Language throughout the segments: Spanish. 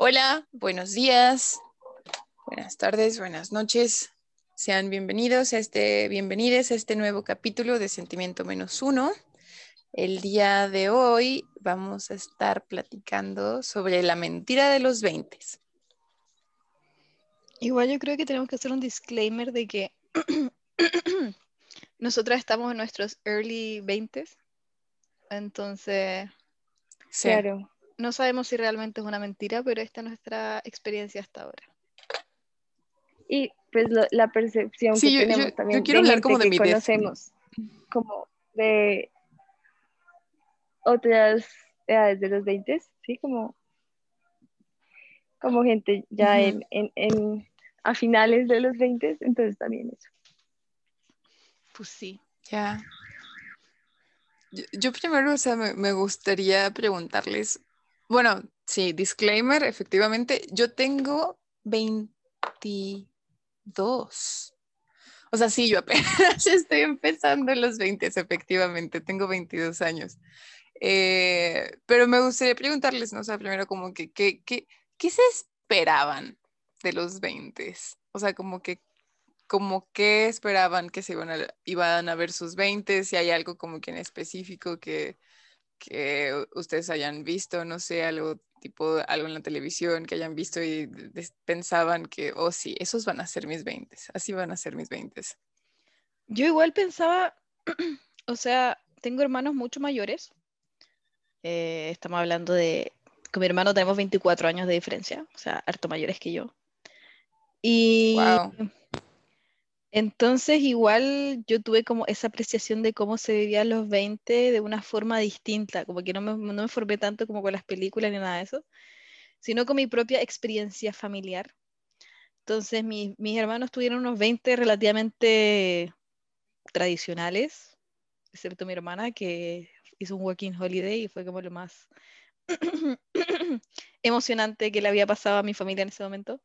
Hola, buenos días, buenas tardes, buenas noches. Sean bienvenidos a este, bienvenidos a este nuevo capítulo de Sentimiento Menos Uno. El día de hoy vamos a estar platicando sobre la mentira de los 20. Igual yo creo que tenemos que hacer un disclaimer de que nosotras estamos en nuestros early 20s, entonces Sí. Claro. No sabemos si realmente es una mentira, pero esta es nuestra experiencia hasta ahora. Y pues lo- la percepción Sí, yo- que yo- tenemos yo también quiero de hablar gente como de que mi conocemos, como de otras edades de los 20, sí, como, como gente ya Ujú. en, en, en- a finales de los 20, entonces también eso. Pues sí. Ya. Yo, yo primero, o sea, me, me gustaría preguntarles, bueno, sí, disclaimer, efectivamente, yo tengo 22. O sea, sí, yo apenas estoy empezando en los 20, efectivamente, tengo 22 años. Eh, pero me gustaría preguntarles, ¿no? O sea, primero como que, ¿qué, qué, qué se esperaban de los 20? O sea, como que como que esperaban que se iban a, iban a ver sus 20, si hay algo como que en específico que, que ustedes hayan visto, no sé, algo tipo, algo en la televisión que hayan visto y pensaban que, oh sí, esos van a ser mis 20, así van a ser mis 20. Yo igual pensaba, o sea, tengo hermanos mucho mayores. Eh, estamos hablando de, con mi hermano tenemos 24 años de diferencia, o sea, harto mayores que yo. Y Wow. Entonces igual yo tuve como esa apreciación de cómo se vivían los 20 de una forma distinta, como que no me, no me formé tanto como con las películas ni nada de eso, sino con mi propia experiencia familiar. Entonces mi- mis hermanos tuvieron unos 20 relativamente tradicionales, excepto mi hermana que hizo un working holiday y fue como lo más emocionante que le había pasado a mi familia en ese momento,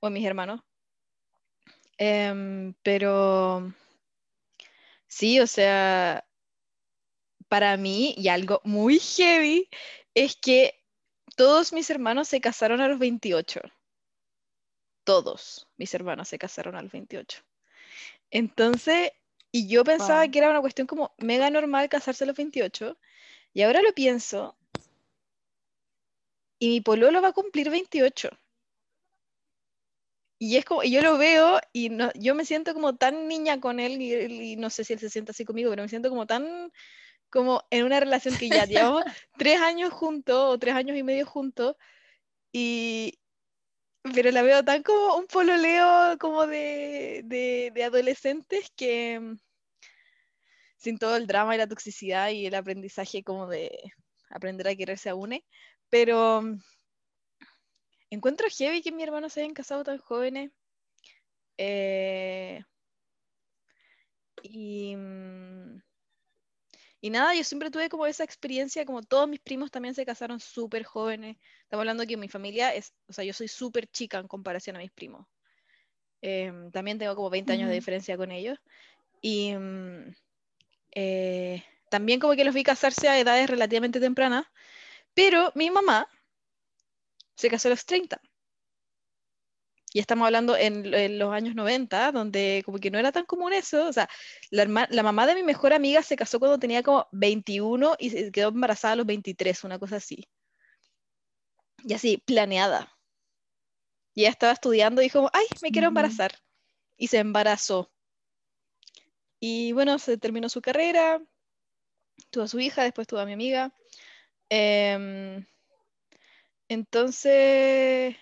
o a mis hermanos. Em, pero sí, o sea, para mí, y algo muy heavy, es que todos mis hermanos se casaron a los 28. Todos mis hermanos se casaron a los 28. Entonces, y yo pensaba Wow. que era una cuestión como mega normal casarse a los 28, y ahora lo pienso, y mi pololo va a cumplir 28. Y es como, y yo lo veo y no, yo me siento como tan niña con él y, y no sé si él se siente así conmigo, pero me siento como tan, como en una relación que ya llevamos tres años juntos o tres años y medio juntos y, pero la veo tan como un pololeo como de, de, de adolescentes que mm, sin todo el drama y la toxicidad y el aprendizaje como de aprender a quererse a une, pero mm, encuentro heavy que mis hermanos se hayan casado tan jóvenes. Eh, y, mm, y nada, yo siempre tuve como esa experiencia, como todos mis primos también se casaron súper jóvenes. Estamos hablando que mi familia es, o sea, yo soy súper chica en comparación a mis primos. Em, también tengo como 20 años de diferencia con ellos. Y mm, eh, también como que los vi casarse a edades relativamente tempranas, pero mi mamá se casó a los 30. Y estamos hablando en, en los años 90, donde como que no era tan común eso. O sea, la, herma- la mamá de mi mejor amiga se casó cuando tenía como 21 y se quedó embarazada a los 23, una cosa así. Y así, planeada. Y ella estaba estudiando y dijo, ay, me quiero embarazar. Y se embarazó. Y bueno, se terminó su carrera, tuvo a su hija, después tuvo a mi amiga. Em, entonces,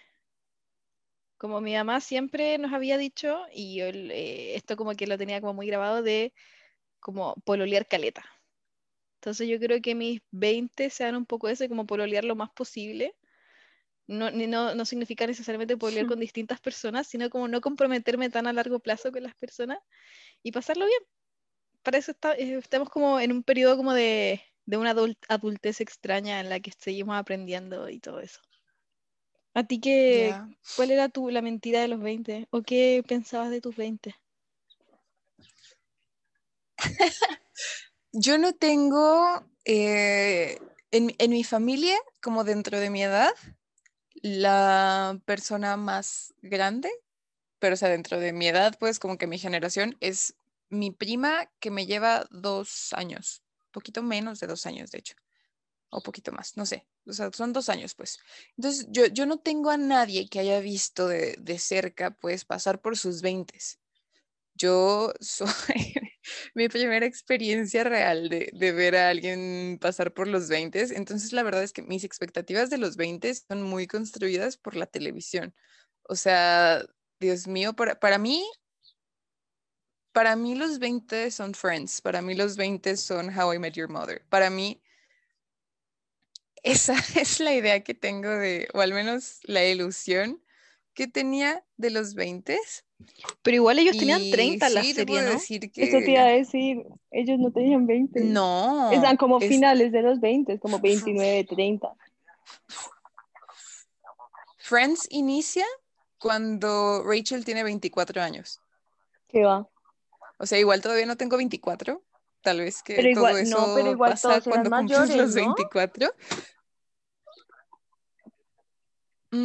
como mi mamá siempre nos había dicho, y yo, eh, esto como que lo tenía como muy grabado de como pololear caleta. Entonces yo creo que mis 20 sean un poco eso, como pololear lo más posible. No, no, no significa necesariamente pololear con distintas personas, sino como no comprometerme tan a largo plazo con las personas y pasarlo bien. Para eso está- eh, estamos como en un periodo como de, de una adul- adultez extraña en la que seguimos aprendiendo y todo eso. ¿A ti qué, cuál era tu, la mentira de los 20? ¿O qué pensabas de tus 20? Yo no tengo, eh, en, en mi familia, como dentro de mi edad, la persona más grande, pero o sea, dentro de mi edad, pues como que mi generación es mi prima que me lleva dos años, poquito menos de dos años, de hecho, o poquito más, no sé, o sea, son dos años, pues. Entonces, yo, yo no tengo a nadie que haya visto de, de cerca, pues, pasar por sus veintes. Yo soy mi primera experiencia real de, de ver a alguien pasar por los 20. Entonces, la verdad es que mis expectativas de los 20 son muy construidas por la televisión. O sea, Dios mío, para, para mí, para mí los 20 son Friends, para mí los 20 son How I Met Your Mother. Para mí, esa es la idea que tengo de, o al menos la ilusión que tenía de los 20. Pero igual ellos tenían Y 30 en la sí, serie, ¿no? decir Eso te iba a que decir, ellos no tenían 20. no, Están como es- finales de los 20, como 29, 30. Friends inicia cuando Rachel tiene 24 años. ¿Qué va? O sea, igual todavía no tengo 24. Tal vez que Pero igual- todo eso no, pero igual pasa cuando cumples los ¿no? 24.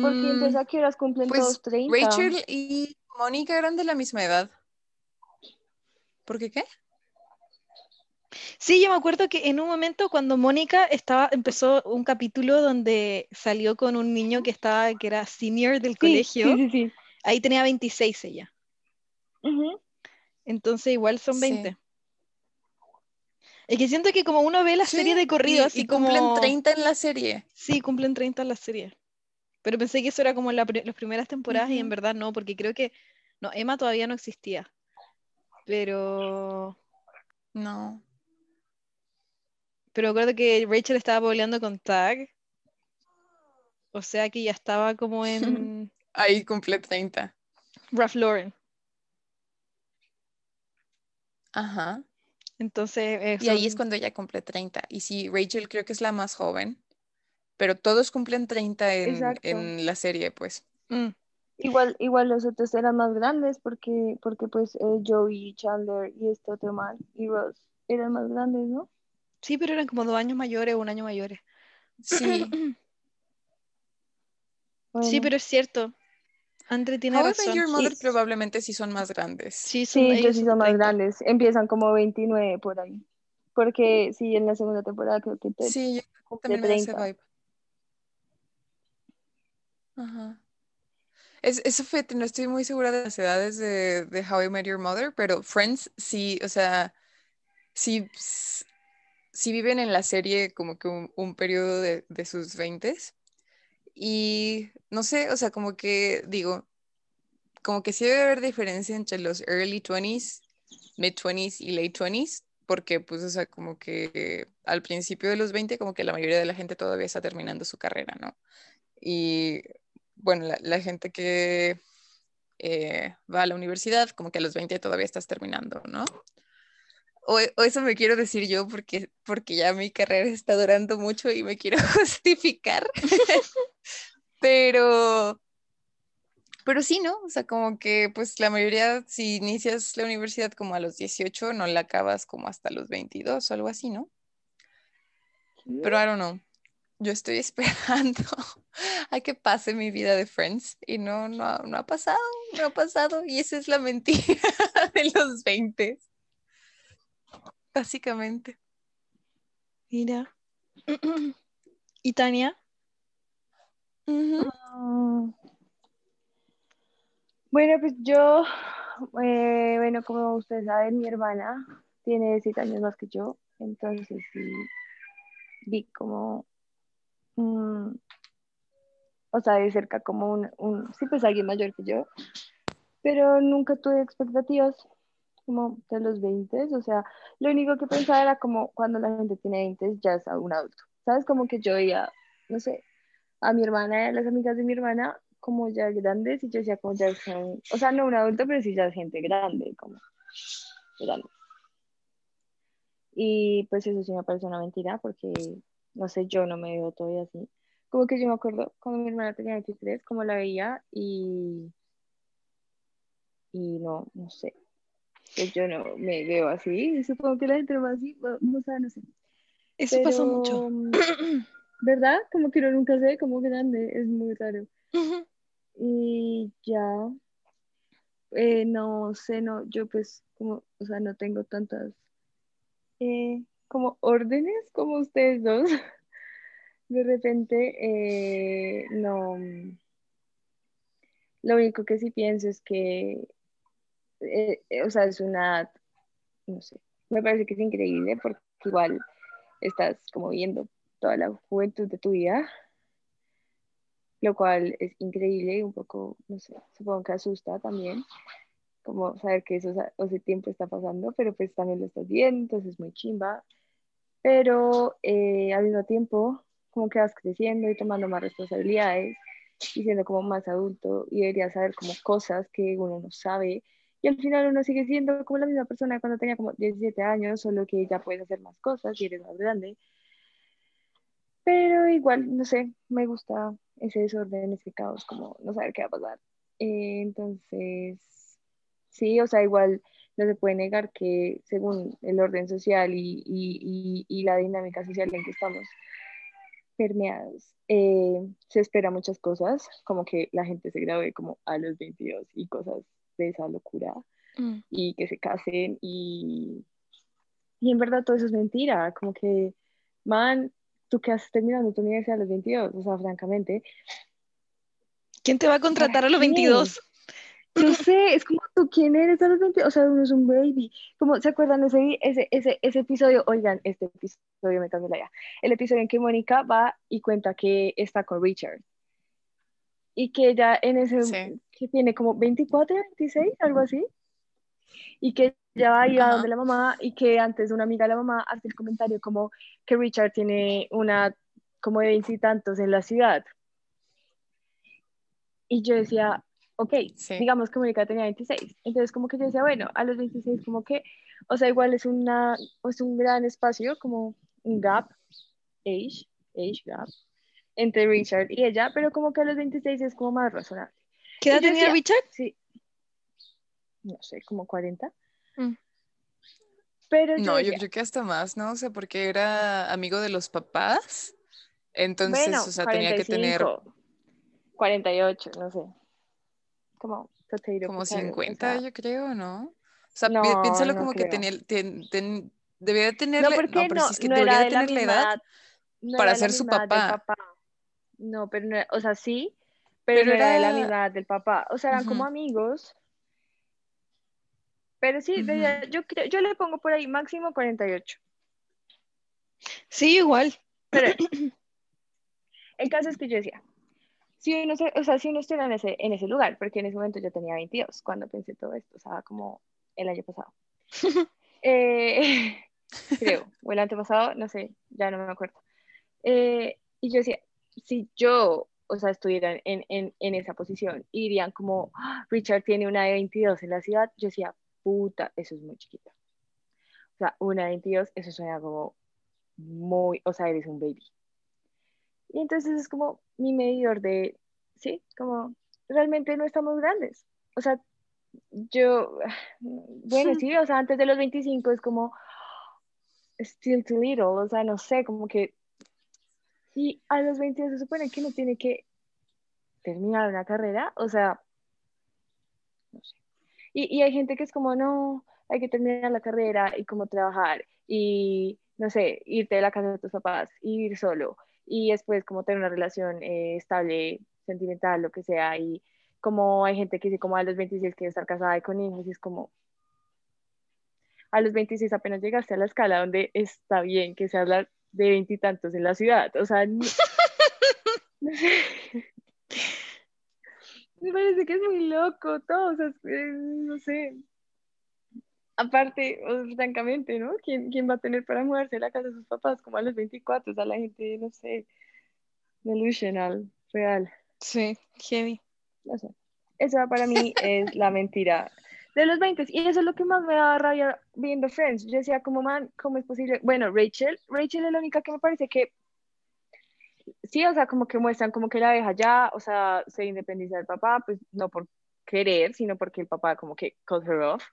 Porque Mm, entonces a qué horas cumplen pues todos 30. Rachel y Mónica eran de la misma edad. ¿Por qué qué? Sí, yo me acuerdo que en un momento cuando Mónica estaba, empezó un capítulo donde salió con un niño que estaba, que era senior del Sí, colegio, sí, sí, sí. ahí tenía 26 ella. Ujú. Entonces igual son Sí. 20. Es que siento que como uno ve la Sí, serie de corrido, y, y cumplen como... 30 en la serie. Sí, cumplen 30 en la serie. Pero pensé que eso era como la pri- las primeras temporadas y en verdad no, porque creo que... No, Emma todavía no existía. Pero... No. Pero recuerdo que Rachel estaba peleando con Tag. O sea que ya estaba como en Ahí cumple 30. Ralph Lauren. Ajá. Entonces, eh, Y ahí es cuando ella cumple 30. Y sí, Rachel creo que es la más joven, pero todos cumplen 30 en, la serie, pues. Mm, Igual, igual los otros eran más grandes porque, porque pues eh, Joey, Chandler y este otro man y Ross eran más grandes, ¿no? Sí, pero eran como dos años mayores o un año mayores. Sí. Sí, pero es cierto. Andre tiene How I Met razón. Your Mother Y- probablemente sí son más grandes. sí, son, Sí, ellos sí son más 30. grandes. Empiezan como 29 por ahí. Porque sí, en la segunda temporada creo que Ted Sí, yo también me da ese 30. vibe. Ajá. Es, eso fíjate, no estoy muy segura de las edades de, de How I Met Your Mother, pero Friends sí, o sea, sí, sí viven en la serie como que un, un periodo de, de sus veintes. Y no sé, o sea, como que digo, como que sí debe haber diferencia entre los early 20s, mid 20s y late 20s, porque pues, o sea, como que al principio de los 20, como que la mayoría de la gente todavía está terminando su carrera, ¿no? Y bueno, la, la gente que eh, va a la universidad, como que a los 20 todavía estás terminando, ¿no? O, o eso me quiero decir yo porque, porque ya mi carrera está durando mucho y me quiero justificar. Pero, pero sí, ¿no? O sea, como que pues la mayoría, si inicias la universidad como a los 18, no la acabas como hasta los 22 o algo así, ¿no? Pero I don't know. Yo estoy esperando a que pase mi vida de Friends y no, no, no ha pasado, no ha pasado. Y esa es la mentira de los 20, básicamente. Mira. ¿Y Tania? Mm. Bueno, pues yo, eh, bueno, como ustedes saben, mi hermana tiene siete años más que yo, entonces sí, vi como, mm, o sea, de cerca como un, un, sí, pues alguien mayor que yo, pero nunca tuve expectativas como de los 20, o sea, lo único que pensaba era como cuando la gente tiene 20 ya es un adulto, ¿sabes? Como que yo veía, no sé, a mi hermana y a las amigas de mi hermana como ya grandes y yo decía como ya son, o sea, no un adulto, pero sí ya gente grande, como grande. Y pues eso sí me parece una mentira porque, no sé, yo no me veo todavía así. Como que yo me acuerdo cuando mi hermana tenía 23, como la veía y, y no, no sé. Pues yo no me veo así, supongo que la gente no va así, no, no sé, no sé. Eso pasa mucho. ¿verdad? Como que uno nunca sé cómo grande, es muy raro. Y ya, eh, no sé, no, yo pues como, o sea, no tengo tantas eh, como órdenes como ustedes dos. De repente, eh, no, lo único que sí pienso es que, o sea, es una, no sé, me parece que es increíble porque igual estás como viendo toda la juventud de tu vida, lo cual es increíble y un poco, no sé, supongo que asusta también, como saber que eso ese tiempo está pasando, pero pues también lo estás viendo, entonces es muy chimba, pero eh, al mismo tiempo como que vas creciendo y tomando más responsabilidades y siendo como más adulto y deberías saber como cosas que uno no sabe y al final uno sigue siendo como la misma persona cuando tenía como 17 años, solo que ya puedes hacer más cosas y eres más grande. Pero igual, no sé, me gusta ese desorden, ese caos, como no saber qué va a pasar. Eh, entonces, sí, o sea, igual no se puede negar que según el orden social y, y, y, la dinámica social en que estamos permeados, eh, se espera muchas cosas, como que la gente se gradúe como a los 22 y cosas de esa locura mm. y que se casen y, y en verdad todo eso es mentira, como que, man, tú que has terminado tu universidad a los 22, o sea, francamente. ¿Quién te va a contratar a los 22? Yo sé, es como tú, ¿quién eres a los 22? O sea, uno es un baby. Como, ¿se acuerdan ese, ese, ese, ese episodio? Oigan, este episodio me cambió la idea. El episodio en que Mónica va y cuenta que está con Richard. Y que ella en ese, que tiene como 24, 26, algo así. Y que ya va a ir a donde la mamá y que antes una amiga de la mamá hace el comentario como que Richard tiene una como de veintitantos en la ciudad. Y yo decía, ok, digamos que Mónica tenía 26. Entonces como que yo decía, bueno, a los 26 como que, o sea, igual es, una, es un gran espacio, como un gap, age, age gap, entre Richard y ella, pero como que a los 26 es como más razonable. ¿Qué edad tenía Richard? Sí. No sé, como 40. Mm. Pero no, yo creo que hasta más, ¿no? O sea, porque era amigo de los papás. Entonces, o sea, tenía que tener. 48, no sé. Como Como 50, yo creo, ¿no? O sea, piénsalo como que tenía, debía tener. No, porque no, es que debería de tener la edad para ser su papá. No, pero no, o sea, sí, pero, no era... de la misma del papá. O sea, eran como amigos. Pero sí, yo, yo le pongo por ahí máximo 48. Sí, igual. Pero el caso es que yo decía, si uno, o sea, si uno estuviera en ese, en ese lugar, porque en ese momento yo tenía 22 cuando pensé todo esto, o sea, como el año pasado. eh, creo, o el antepasado, no sé, ya no me acuerdo. Eh, y yo decía, si yo o sea, estuvieran en, en, en esa posición y dirían como, ah, Richard tiene una de 22 en la ciudad, yo decía, puta, eso es muy chiquito. O sea, una de 22, eso suena como muy, o sea, eres un baby. Y entonces es como mi medidor de, sí, como realmente no estamos grandes. O sea, yo, bueno, sí, o sea, antes de los 25 es como, still too little, o sea, no sé, como que y a los 22 se supone que uno tiene que terminar una carrera, o sea, no sé. Y, y hay gente que es como, no, hay que terminar la carrera y como trabajar y, no sé, irte de la casa de tus papás, ir solo y después como tener una relación eh, estable, sentimental, lo que sea. Y como hay gente que dice como a los 26 quiere estar casada y con hijos y es como, a los 26 apenas llegaste a la escala donde está bien que se habla de veintitantos en la ciudad. O sea, me parece que es muy loco todo, o sea, no sé. Aparte, francamente, ¿no? ¿Quién, ¿Quién, va a tener para mudarse a la casa de sus papás como a los 24? O sea, la gente, no sé, delusional, real. Sí, heavy. No sé. Esa para mí es la mentira de los 20 y eso es lo que más me da rabia viendo Friends. Yo decía, como man, ¿cómo es posible? Bueno, Rachel, Rachel es la única que me parece que sí, o sea, como que muestran como que la deja ya, o sea, se independiza del papá, pues no por querer, sino porque el papá como que cut her off.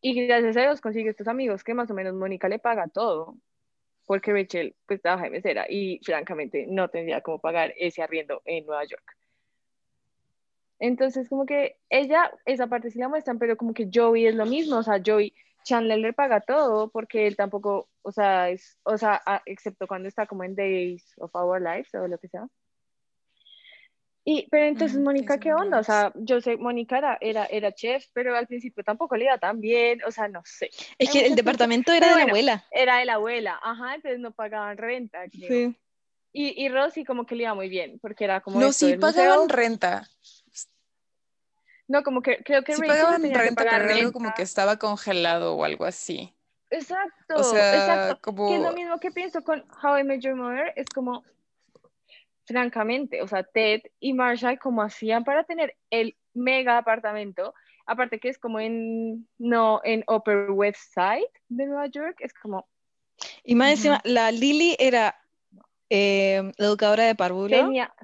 Y gracias a Dios consigue estos amigos que más o menos Mónica le paga todo. porque Rachel pues trabaja de mesera y francamente no tendría cómo pagar ese arriendo en Nueva York. Entonces como que ella, esa parte sí la muestran, pero como que Joey es lo mismo, o sea, Joey, Chandler le paga todo porque él tampoco, o sea, es, o sea, a- excepto cuando está como en Days of Our Lives o lo que sea. Y, pero entonces, Ujú, Mónica, ¿qué onda? O sea, yo sé, Mónica era, era, era chef, pero al principio tampoco le iba tan bien, o sea, no sé. Es que el departamento era de la bueno, abuela. Era de la abuela, ajá, entonces no pagaban renta, creo. Sí. Y, y Rosy como que le iba muy bien, porque era como No, sí pagaban museo. renta. No, como que creo que Sí Rachel pagaban tenía que renta, pagar pero algo como que estaba congelado o algo así. Exacto, O sea, exacto. Que es lo como... mismo que pienso con How I Met Your Mother, es como, francamente, o sea, Ted y Marshall, como hacían para tener el mega apartamento, aparte que es como en, no, en Upper West Side de Nueva York, es como, Y más encima, la Lily era eh, la educadora de párvulo. tenía,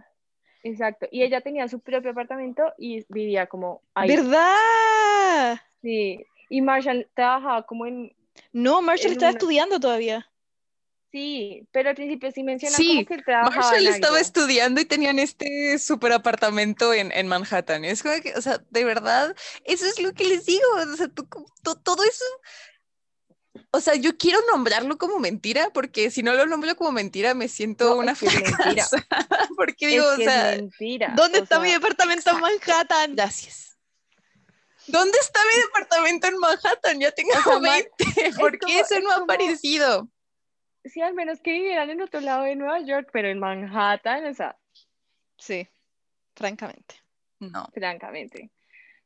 exacto, y ella tenía su propio apartamento y vivía como ahí. ¿Verdad? Sí, y Marshall trabajaba como en, No, Marshall En estaba una- estudiando todavía. sí, pero al principio sí mencionan Sí, como que él trabajaba Marshall en estaba algo. estudiando y tenían este super apartamento en, en Manhattan. Es como que, o sea, de verdad, eso es lo que les digo. O sea, tú- to- todo eso. O sea, yo quiero nombrarlo como mentira, porque si no lo nombro como mentira, me siento No, una es que mentira. Porque Es digo, o sea, es mentira. ¿Dónde o está sea, mi departamento en Manhattan? gracias. ¿Dónde está mi departamento en Manhattan? Ya tengo O sea, Ma- 20. ¿Por como- qué eso es no ha aparecido? Sí, al menos que vivieran en otro lado de Nueva York, pero en Manhattan, o sea, Sí, francamente. No. francamente.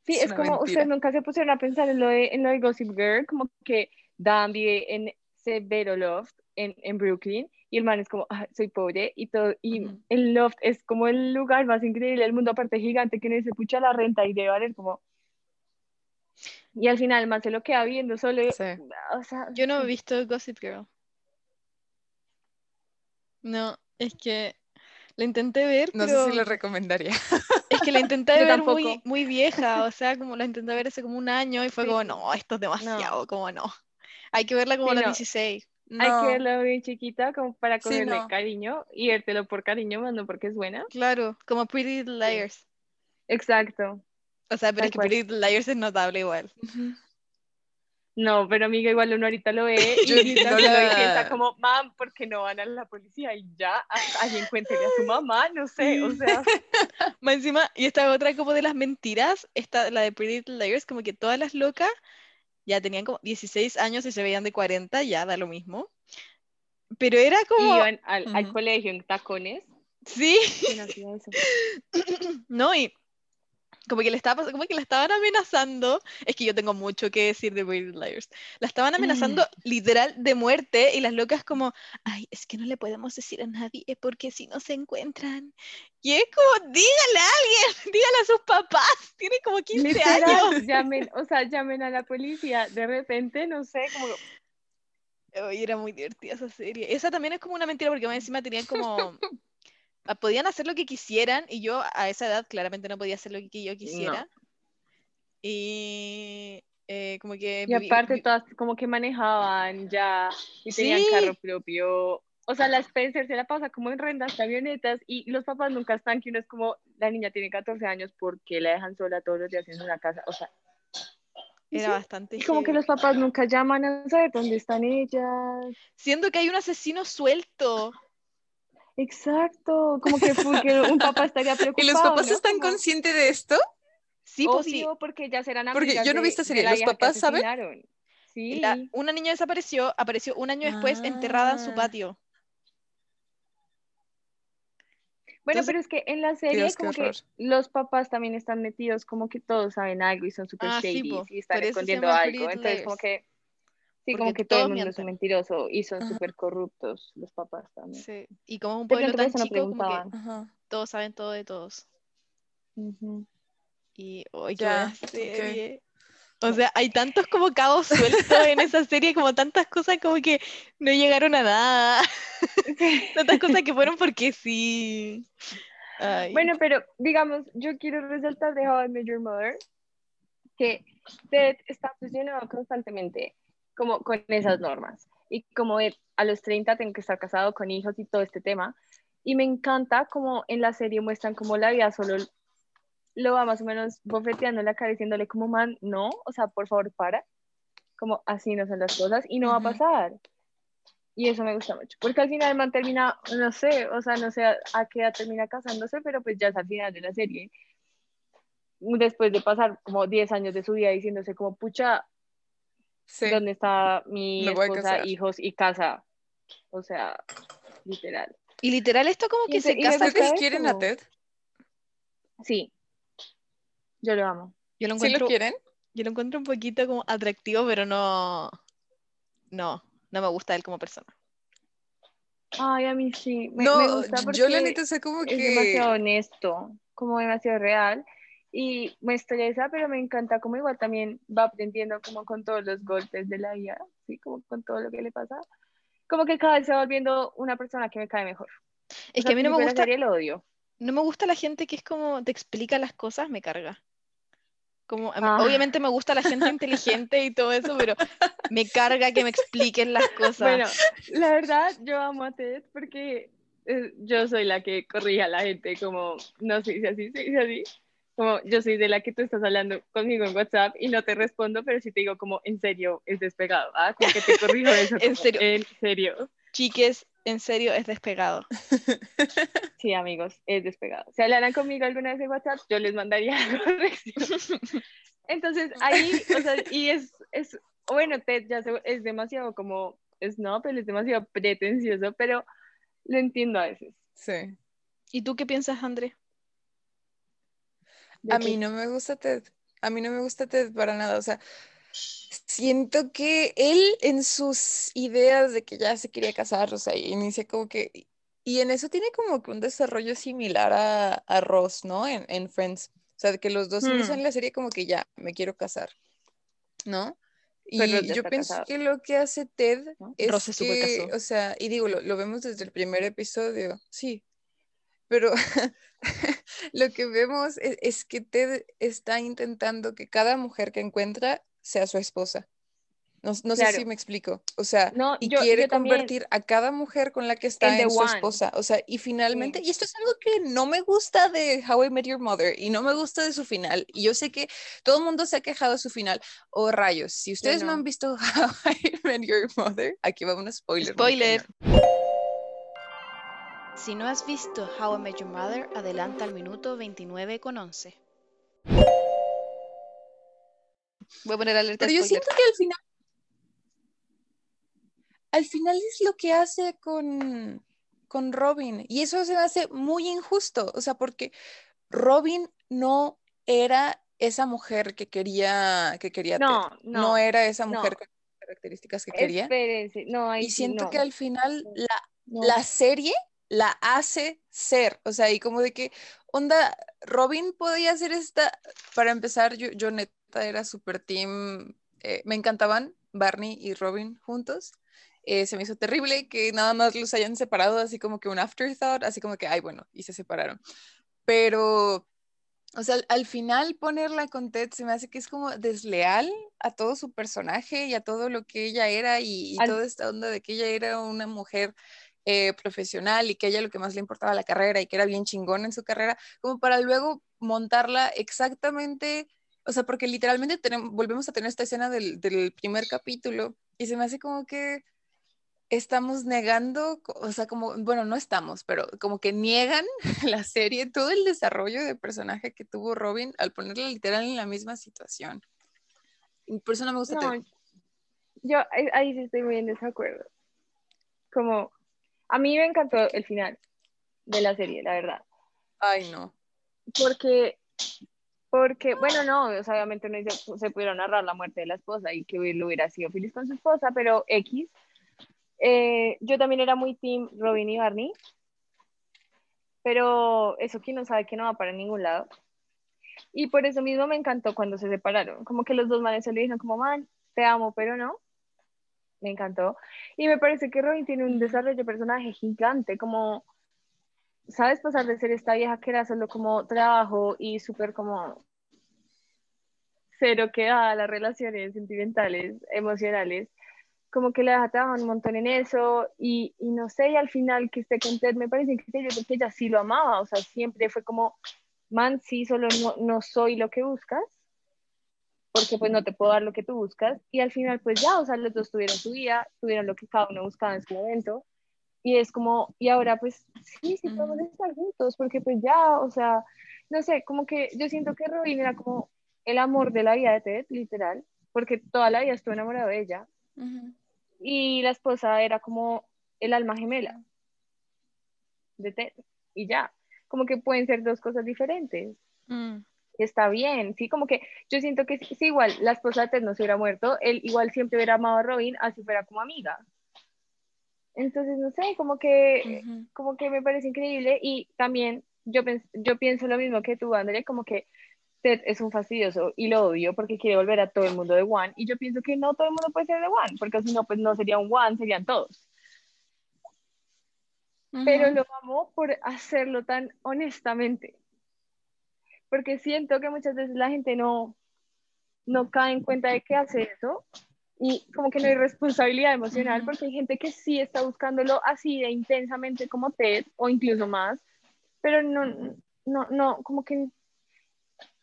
Sí, Es como mentira. ustedes nunca se pusieron a pensar en lo de, en lo de Gossip Girl, como que Dan vive en Severo Loft en, en Brooklyn y el man es como, "Ah, soy pobre y todo, y el loft es como el lugar más increíble del mundo, aparte gigante, que no se pucha la renta y debe valer como... Y al final el man se lo queda viendo solo, Sí. o sea, Yo no he visto Gossip Girl. No, es que la intenté ver, No pero sé si lo recomendaría. es que la intenté Yo ver muy, tampoco. muy vieja, o sea, como la intenté ver hace como un año y fue Sí. como, no, esto es demasiado, como no. Hay que verla como a Sí, los no. 16. Hay No. que verlo bien chiquita como para Sí, cogerle no. cariño y vértelo por cariño, más no porque es buena. Claro, como Pretty Little Liars. Exacto. O sea, pero Tal es que cual. Pretty Little Liars es notable igual. No, pero amiga, igual uno ahorita lo ve y literalmente no y la- piensa como, mam, ¿por qué no van a la policía? Y ya, a- alguien cuéntele a su mamá, no sé, o sea, Más encima, y esta otra como de las mentiras, esta, la de Pretty Little Liars, como que todas las locas ya tenían como 16 años y se veían de 40, ya da lo mismo. Pero era como, iban al, al Ujú. colegio en tacones. sí, no, y como que le estaba, como que la estaban amenazando, es que yo tengo mucho que decir de Little Liars, la estaban amenazando literal de muerte y las locas como, ay, es que no le podemos decir a nadie porque si no se encuentran. Y es como, dígale a alguien, dígale a sus papás, tiene como 15 Literal, años. llamen, o sea, llamen a la policía. De repente, no sé, como, Oye, era muy divertida esa serie. Esa también es como una mentira porque encima tenían como... ah, Podían hacer lo que quisieran y yo a esa edad claramente no podía hacer lo que yo quisiera. Y eh, como que... y aparte vi- todas como que manejaban ya y tenían Sí. carro propio. O sea, la Spencer se la pasa como en rendas camionetas y los papás nunca están, que uno es como, la niña tiene 14 años porque la dejan sola todos los días en una casa. O sea, Era bastante y como que los papás nunca llaman a saber dónde están ellas. Siendo que hay un asesino suelto. Exacto, como que, full que un papá estaría preocupado. ¿Y los papás ¿no? están Como, conscientes de esto? Sí, pues sí. obvio, porque ellas eran Porque yo no vi esta serie, ¿los papás saben? Sí. La- una niña desapareció, apareció un año después enterrada en su Ah. patio. Bueno, Entonces- pero es que en la serie Dios, como que horror. los papás también están metidos, como que todos saben algo y son súper Ah, shady y están escondiendo algo. Entonces como que sí, Porque como que todo el todos mundo es un mentiroso y son súper corruptos los papás también. Sí. Y como un De pueblo tan eso no chico, como que preguntaban. Ajá. todos saben todo de todos. Ujú. Y hoy Ya, qué ok. serie. O sea, hay tantos como cabos sueltos en esa serie, como tantas cosas como que no llegaron a nada. Tantas cosas que fueron porque sí. Ay. Bueno, pero digamos, yo quiero resaltar de How I Met Your Mother que Ted está obsesionado constantemente como con esas normas. y como de, a los 30 tengo que estar casado con hijos y todo este tema. Y me encanta como en la serie muestran como la vida solo lo va más o menos bofeteando la cara diciéndole como, man, no, o sea, por favor, para. Como así no son las cosas y no va a pasar. Y eso me gusta mucho, porque al final el man termina, no sé, o sea, no sé a, qué edad termina casándose, pero pues ya es al final de la serie. Después de pasar como 10 años de su vida diciéndose como, pucha, ¿dónde está mi esposa, hijos y casa? O sea, literal. Y literal esto como que se, casa. que quieren a Ted? Sí, yo lo amo. Yo lo encuentro, ¿Sí lo quieren? Yo lo encuentro un poquito como atractivo, pero no... No, no me gusta él como persona. Ay, a mí sí. Me, no, me gusta porque yo la neta sé como que... Es demasiado honesto, como demasiado real. Y muestra esa, pero me encanta como igual también va aprendiendo como con todos los golpes de la vida, ¿sí? Como con todo lo que le pasa. Como que cada vez se va volviendo una persona que me cae mejor. Es que a mí no me gusta... el odio. No me gusta la gente que es como te explica las cosas, me carga. Como, Ah. Obviamente me gusta la gente inteligente y todo eso, pero me carga que me expliquen las cosas. Bueno, la verdad, yo amo a Ted porque eh, yo soy la que corrige a la gente, como, no se dice así, se dice así. Como yo soy de la que tú estás hablando conmigo en WhatsApp y no te respondo, pero si te digo como, en serio, es despegado, ¿ah? Como que te corrijo eso. En serio. En serio. Chiques, en serio, es despegado. Sí, amigos, es despegado. Si hablaran conmigo alguna vez en WhatsApp, yo les mandaría la corrección. Entonces, ahí, o sea, y es, es bueno, Ted ya se- es demasiado como, es no, pero es demasiado pretencioso, pero lo entiendo a veces. Sí. ¿Y tú qué piensas, André? A mí no me gusta Ted. A mí no me gusta Ted para nada. O sea, siento que él en sus ideas de que ya se quería casar, o sea, inicia como que... Y en eso tiene como que un desarrollo similar a, a Ross, ¿no? En, en Friends. O sea, de que los dos Hmm. inician la serie como que ya, me quiero casar, ¿no? Y Pero yo pienso casado. que lo que hace Ted ¿no? es Ross que, o sea, y digo, lo, lo vemos desde el primer episodio, sí, pero lo que vemos es, es que Ted está intentando que cada mujer que encuentra sea su esposa. No, no sé si me explico. O sea, No, y yo- quiere yo convertir a cada mujer con la que está en su one. esposa. O sea, y finalmente, y esto es algo que no me gusta de How I Met Your Mother y no me gusta de su final. Y yo sé que todo el mundo se ha quejado de su final. Oh, rayos, si ustedes no. no. han visto How I Met Your Mother, aquí va un spoiler. Spoiler. Si no has visto How I Met Your Mother, adelanta al minuto 29 con 11. Voy a poner alerta Pero yo siento que al final. Al final es lo que hace con, con Robin. Y eso se me hace muy injusto. O sea, porque Robin no era esa mujer que quería, que quería No, Ted. no, era esa no. mujer con las características que quería. Espérense, no, ahí Y sí, siento no, que al final la, no. la serie la hace ser, o sea, y como de que, onda, Robin podía hacer esta, para empezar, yo, yo neta era super team, eh, me encantaban Barney y Robin juntos, eh, se me hizo terrible que nada más los hayan separado, así como que un afterthought, así como que, ay, bueno, y se separaron, pero, o sea, al, al final ponerla con Ted se me hace que es como desleal a todo su personaje y a todo lo que ella era y, y Al- toda esta onda de que ella era una mujer eh, profesional y que a ella lo que más le importaba la carrera y que era bien chingón en su carrera, como para luego montarla exactamente, o sea, porque literalmente tenemos, volvemos a tener esta escena del, del primer capítulo y se me hace como que estamos negando, o sea, como, bueno, no estamos, pero como que niegan la serie, todo el desarrollo de personaje que tuvo Robin al ponerla literal en la misma situación. Por eso no me gusta No, yo ahí sí estoy muy en desacuerdo. Como, a mí me encantó el final de la serie, la verdad. Ay, no. Porque, porque, bueno, no, o sea, obviamente no se, se pudieron narrar la muerte de la esposa y que él hubiera sido feliz con su esposa, pero X. Eh, yo también era muy team Robin y Barney, pero eso que no sabe que no va para ningún lado. Y por eso mismo me encantó cuando se separaron, como que los dos manes se le dijeron como, man, te amo, pero no. Me encantó. Y me parece que Robin tiene un desarrollo de personaje gigante, como, ¿sabes? Pasar de ser esta vieja que era solo como trabajo y súper como cero que da a las relaciones sentimentales, emocionales, como que la deja trabajar un montón en eso y, y no sé, y al final que esté con me parece increíble porque ella sí lo amaba, o sea, siempre fue como, man, sí, solo no soy lo que buscas, porque pues no te puedo dar lo que tú buscas, y al final pues ya, o sea, los dos tuvieron su vida, tuvieron lo que cada uno buscaba en su momento, y es como, y ahora pues sí, sí podemos estar juntos, porque pues ya, o sea, no sé, como que yo siento que Robin era como el amor de la vida de Ted, literal, porque toda la vida estuvo enamorado de ella, y la esposa era como el alma gemela de Ted, y ya, como que pueden ser dos cosas diferentes. Mm. Está bien, sí, como que yo siento que sí, igual la esposa de Ted no se hubiera muerto, él igual siempre hubiera amado a Robin, así fuera como amiga. Entonces, no sé, como que, como que me parece increíble y también yo, yo pienso lo mismo que tú, André, como que Ted es un fastidioso y lo odio porque quiere volver a todo el mundo de One y yo pienso que no todo el mundo puede ser de One, porque si no, pues no sería un One, serían todos. Pero lo amo por hacerlo tan honestamente, porque siento que muchas veces la gente no, no cae en cuenta de que hace eso y como que no hay responsabilidad emocional, porque hay gente que sí está buscándolo así de intensamente como Ted o incluso más, pero no, no, no, como que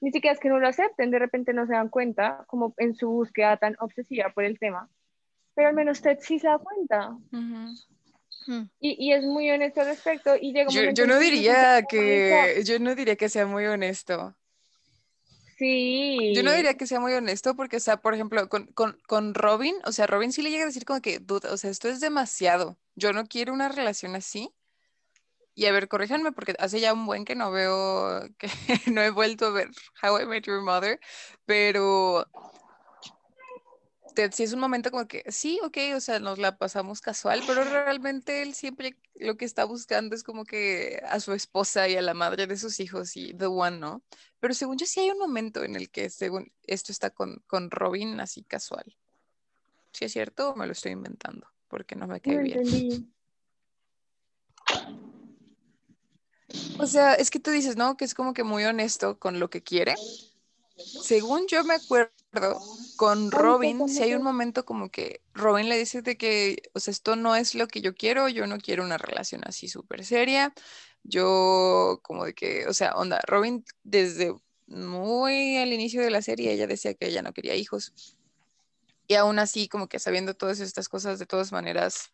ni siquiera es que no lo acepten, de repente no se dan cuenta, como en su búsqueda tan obsesiva por el tema, pero al menos Ted sí se da cuenta. Mm. Y, y es muy honesto al respecto y llega Yo, yo no que diría "Marica, que, yo no diría que sea muy honesto. Sí. Yo no diría que sea muy honesto porque, o sea, por ejemplo, con, con, con Robin, o sea, Robin sí le llega a decir como que, duda, o sea, esto es demasiado. Yo no quiero una relación así. Y a ver, corríjanme porque hace ya un buen que no veo, que no he vuelto a ver How I Met Your Mother, pero Ted sí es un momento como que, sí, ok, o sea, nos la pasamos casual, pero realmente él siempre lo que está buscando es como que a su esposa y a la madre de sus hijos y The One, ¿no? Pero según yo sí hay un momento en el que según esto está con, con Robin así casual. ¿Sí es cierto o me lo estoy inventando? Porque no me cae No bien. entendí. O sea, es que tú dices, ¿no? Que es como que muy honesto con lo que quiere. Según yo me acuerdo, con Robin, si hay un momento como que Robin le dice de que, o sea, esto no es lo que yo quiero, yo no quiero una relación así súper seria. Yo como de que, o sea, onda, Robin desde muy al inicio de la serie, ella decía que ella no quería hijos. Y aún así, como que sabiendo todas estas cosas, de todas maneras,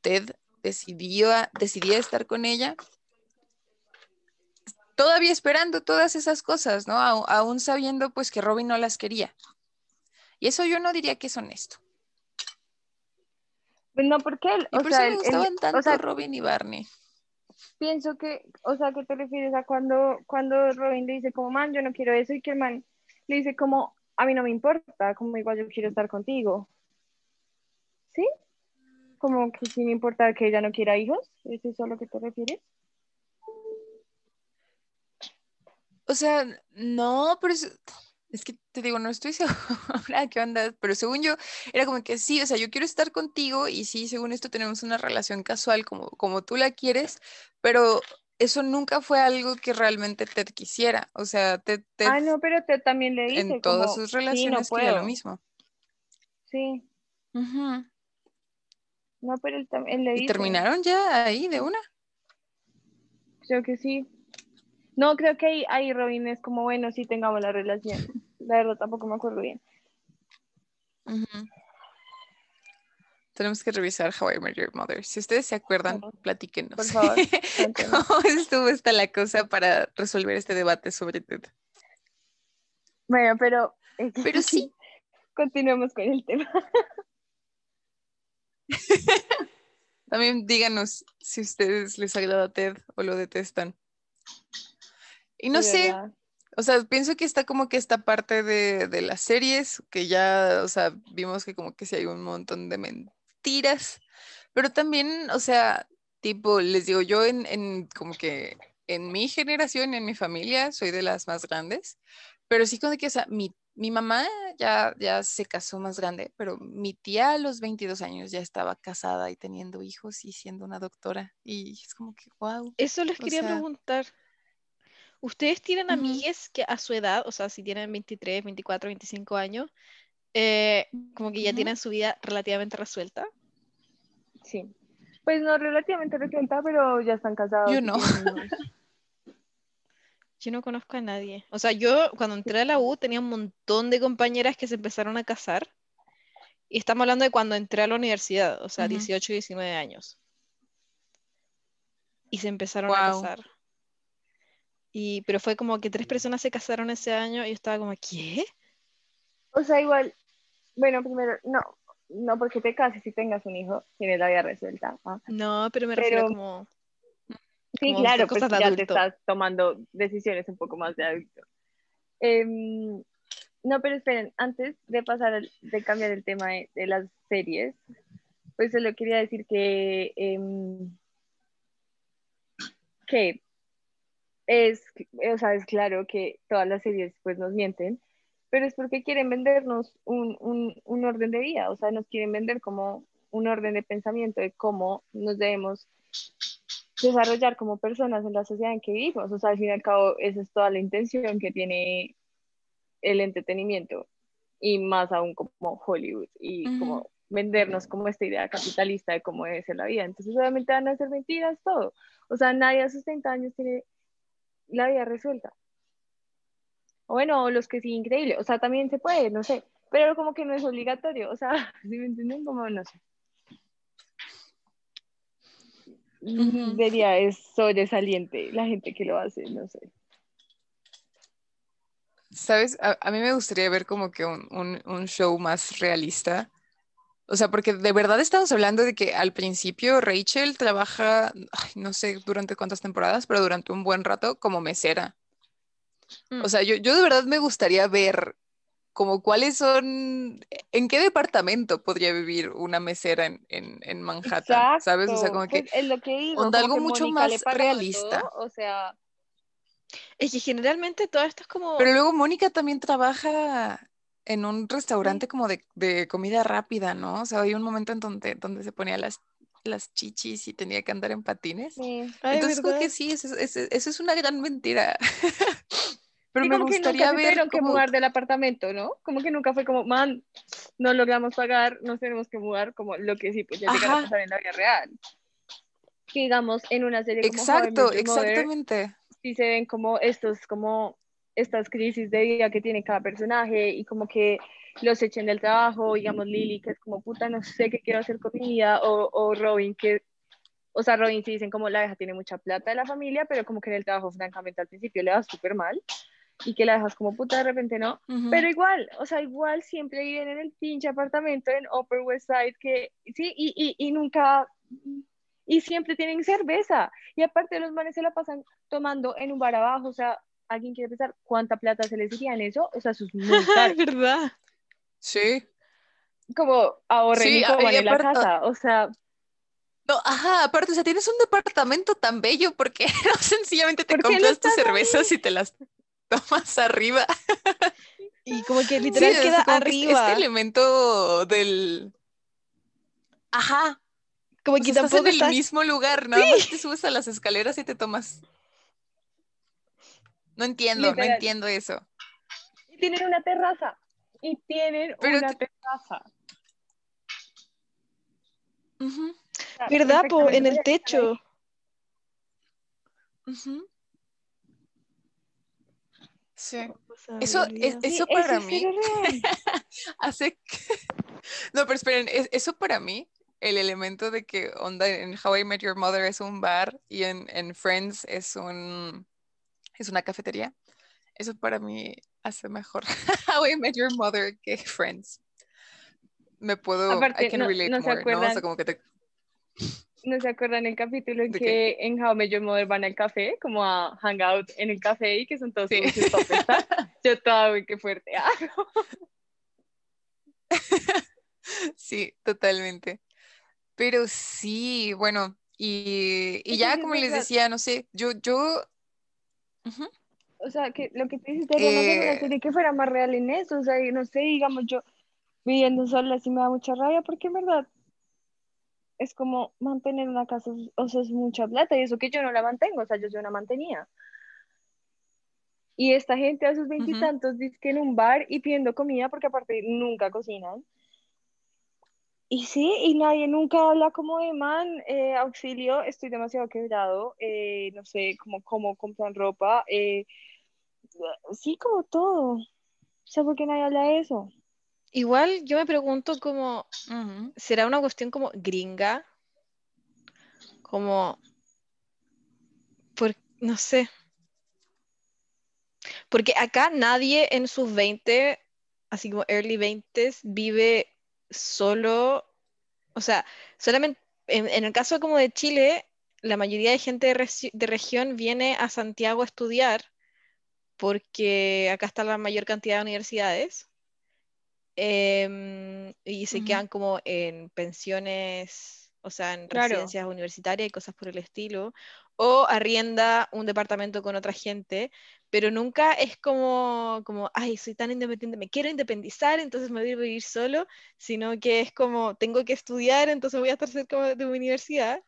Ted decidió, decidía estar con ella todavía esperando todas esas cosas, ¿no? Aún, sabiendo pues que Robin no las quería. Y eso yo no diría que es honesto. Pues no, porque él, Y o por sea, eso me gustaban él- tanto o sea, Robin y Barney. pienso que, o sea, ¿qué te refieres a cuando, cuando Robin le dice como, man, yo no quiero eso y que el man le dice como, a mí no me importa, como igual yo quiero estar contigo. ¿Sí? Como que sin importar que ella no quiera hijos, ¿es eso a lo que te refieres? O sea, no, pero es, es que te digo, no estoy segura qué onda, pero según yo, era como que sí, o sea, yo quiero estar contigo y sí, según esto tenemos una relación casual como, como tú la quieres, pero eso nunca fue algo que realmente Ted quisiera. O sea, Ted, Ted Ah, no, pero te también le en dice todas como, sus sí, no relaciones quería lo mismo. Sí, Ujú. no, pero él, tam- él le ¿Y dice, terminaron ya ahí de una? creo que sí. No, creo que ahí, ahí Robin es como, bueno, sí tengamos la relación. La verdad tampoco me acuerdo bien. Tenemos que revisar How I Met Your Mother. Si ustedes se acuerdan, Claro. platíquenos. Por favor. ¿Cómo estuvo esta la cosa para resolver este debate sobre Ted? Bueno, pero, eh, Pero sí. continuemos con el tema. También díganos si a ustedes les agrada Ted o lo detestan. Y no sé, ¿verdad? o sea, pienso que está como que esta parte de, de las series, que ya, o sea, vimos que como que sí hay un montón de mentiras, pero también, o sea, tipo, les digo, yo en, en como que en mi generación, en mi familia, soy de las más grandes, pero sí como que, o sea, mi, mi mamá ya, ya se casó más grande, pero mi tía a los 22 años ya estaba casada y teniendo hijos y siendo una doctora, y es como que, wow. Eso les quería sea, preguntar. ¿Ustedes tienen Ujú. amigues que a su edad, o sea, si tienen 23, 24, 25 años, eh, como que ya tienen su vida relativamente resuelta. Sí. Pues no relativamente resuelta, pero ya están casados. Yo no. Yo no conozco a nadie. O sea, yo cuando entré a la U tenía un montón de compañeras que se empezaron a casar. Y estamos hablando de cuando entré a la universidad, o sea, Ujú. 18, 19 años. Y se empezaron a casar. Y, pero fue como que tres personas se casaron ese año y yo estaba como, ¿qué? O sea, igual, bueno, primero, no, no porque te cases y tengas un hijo, tienes la vida resuelta. ¿ah? No, pero me refiero Pero- como, Sí, Como claro, cosas pues de ya te estás tomando decisiones un poco más de adulto. Em, no, pero esperen, antes de pasar, al- de cambiar el tema de, de las series, pues solo quería decir que, em, que es, o sea, es claro que todas las series pues nos mienten, pero es porque quieren vendernos un, un, un orden de vida, o sea, nos quieren vender como un orden de pensamiento de cómo nos debemos desarrollar como personas en la sociedad en que vivimos. O sea, al fin y al cabo, esa es toda la intención que tiene el entretenimiento y más aún como Hollywood y Ujú. como vendernos como esta idea capitalista de cómo debe ser la vida. Entonces, obviamente van a ser mentiras todo. O sea, nadie a sus 30 años tiene la vida resuelta. O bueno, los que sí, increíble. O sea, también se puede, no sé. Pero como que no es obligatorio. O sea, si me entienden? Como no sé. Ujú. Diría, es sobresaliente la gente que lo hace, no sé. ¿Sabes? A, a mí me gustaría ver como que un, un- un show más realista. O sea, porque de verdad estamos hablando de que al principio Rachel trabaja, ay, no sé durante cuántas temporadas, pero durante un buen rato como mesera. Mm. O sea, yo, yo de verdad me gustaría ver como cuáles son, en qué departamento podría vivir una mesera en, en, en Manhattan, ¿sabes? O sea, como que Pues es lo que digo, onda como algo que mucho Mónica más realista. todo, o sea, es que generalmente todo esto es como, Pero luego Mónica también trabaja en un restaurante como de, de comida rápida, ¿no? O sea, hay un momento en donde, donde se ponía las, las chichis y tenía que andar en patines. sí. ay, Entonces, como que sí, eso, es- eso- eso es una gran mentira. Pero Sí, me como que nunca gustaría ver tuvieron que mudar del apartamento, ¿no? Como que nunca fue como, man, no logramos pagar, nos tenemos que mudar, como lo que sí, pues ya llegar a pasar en la vida real. Que digamos, en una serie como Exacto, Mother, exactamente. sí se ven como estos, como estas crisis de vida que tiene cada personaje y como que los echen del trabajo, digamos Lily, que es como puta, no sé qué quiero hacer con mi vida, o, o Robin, que, o sea, Robin sí dicen como la hija tiene mucha plata de la familia, pero como que en el trabajo, francamente, al principio le va súper mal y que la dejas como puta de repente, ¿no? Pero igual, o sea, igual siempre viven en el pinche apartamento en Upper West Side, que sí, y, y, y nunca, y siempre tienen cerveza. Y aparte los manes se la pasan tomando en un bar abajo, o sea, ¿alguien quiere pensar cuánta plata se les iría en eso? O sea, eso es muy Es caro. verdad. Sí. Como ahorren Sí, y a- coman y en la casa, o sea, No, ajá, aparte, o sea, tienes un departamento tan bello, ¿por qué no sencillamente te ¿Por qué no compras tus ahí? cervezas y te las tomas arriba? Y como que literal queda que este- arriba. Este elemento del... Ajá, como o que sea, estás en tampoco el estás. mismo lugar, nada más te subes a las escaleras y te tomas. No entiendo, no entiendo eso. y tienen una terraza, y tienen Pero una te- terraza. Ujú, O sea, ¿Verdad, po? En el techo. Sí. Eso, es- olvidada. Sí, eso para mí hace que... No, pero esperen, es- eso para mí, el elemento de que onda en How I Met Your Mother es un bar y en, en Friends es un es una cafetería. Eso para mí hace mejor How I Met Your Mother que Friends. Me puedo, Aparte, I can no- relate no se more, ¿no? O acuerdan- sea, como que te... ¿No se acuerdan el capítulo en ¿De que en How I Met Your Mother van al café, como a hangout en el café y que son todos Sí. sus? Yo toda, uy, qué fuerte. Ah, Sí, totalmente. Pero sí, bueno, y, y ya como les decía, no sé, yo, yo... O sea, que lo que tú dices, deberían hacer una Eh, serie que fuera más real en eso. O sea, no sé, digamos, yo viviendo sola sí me da mucha rabia porque en verdad es como mantener una casa, o sea, es mucha plata y eso que yo no la mantengo, o sea, yo soy una mantenida. Y esta gente a sus veintitantos dice que en un bar y pidiendo comida porque aparte nunca cocinan. Y sí, y nadie nunca habla como de man, eh, auxilio, estoy demasiado quebrado, eh, no sé, cómo, cómo compran ropa, eh, sí, como todo. O sea, ¿por qué nadie habla de eso? Igual yo me pregunto como. ¿será una cuestión como gringa? Como, por, no sé. Porque acá nadie en sus 20, así como early 20, vive solo, o sea, solamente, en, en el caso como de Chile, la mayoría de gente de, región viene a Santiago a estudiar porque acá está la mayor cantidad de universidades em, y se Ujú. quedan como en pensiones, o sea, en Claro. residencias universitarias y cosas por el estilo, o arrienda un departamento con otra gente, pero nunca es como, como, ay, soy tan independiente, me quiero independizar, entonces me voy a vivir solo, sino que es como, tengo que estudiar, entonces voy a estar cerca de mi universidad.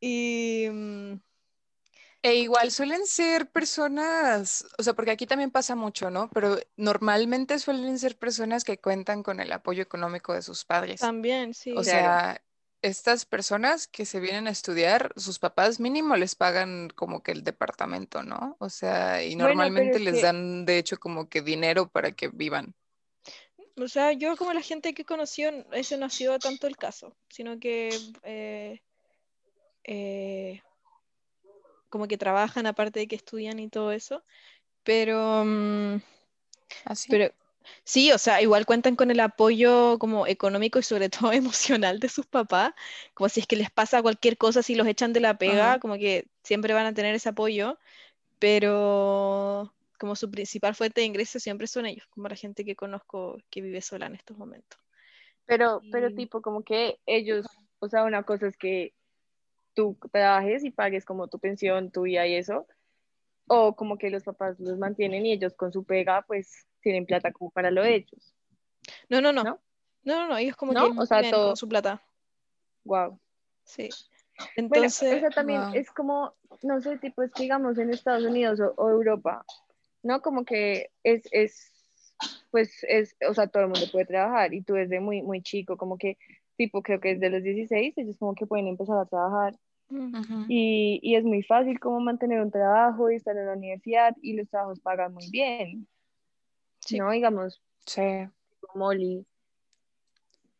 Y mm, E igual suelen ser personas, o sea, porque aquí también pasa mucho, ¿no? Pero normalmente suelen ser personas que cuentan con el apoyo económico de sus padres. también, sí. O Claro. sea, estas personas que se vienen a estudiar, sus papás mínimo les pagan como que el departamento, ¿no? O sea, y normalmente es les que- dan, de hecho, como que dinero para que vivan. O sea, yo como la gente que conoció, ese no ha sido tanto el caso, sino que eh, eh, como que trabajan aparte de que estudian y todo eso. Pero, mm, ¿Así? pero sí, o sea, igual cuentan con el apoyo como económico y sobre todo emocional de sus papás, como si es que les pasa cualquier cosa, si los echan de la pega, Ajá. como que siempre van a tener ese apoyo, pero como su principal fuente de ingresos siempre son ellos, como la gente que conozco que vive sola en estos momentos. Pero, pero Y- tipo como que ellos, o sea, una cosa es que tú trabajes y pagues como tu pensión, tu vida y eso, o como que los papás los mantienen y ellos con su pega pues tienen plata como para lo de ellos. No, no, no. ¿No? No, no, no, ellos como ¿No? que O sea, viven todo- con su plata. Wow. Sí. Bueno, Entonces, o sea, también Wow. es como, no sé, tipo, es que digamos en Estados Unidos o, o Europa, ¿no? Como que es, es, pues es, o sea, todo el mundo puede trabajar y tú desde muy, muy chico, como que, tipo, creo que desde los 16, ellos como que pueden empezar a trabajar mm, y, y es muy fácil como mantener un trabajo y estar en la universidad y los trabajos pagan muy bien, sí. ¿no? Digamos, Sí. Molly,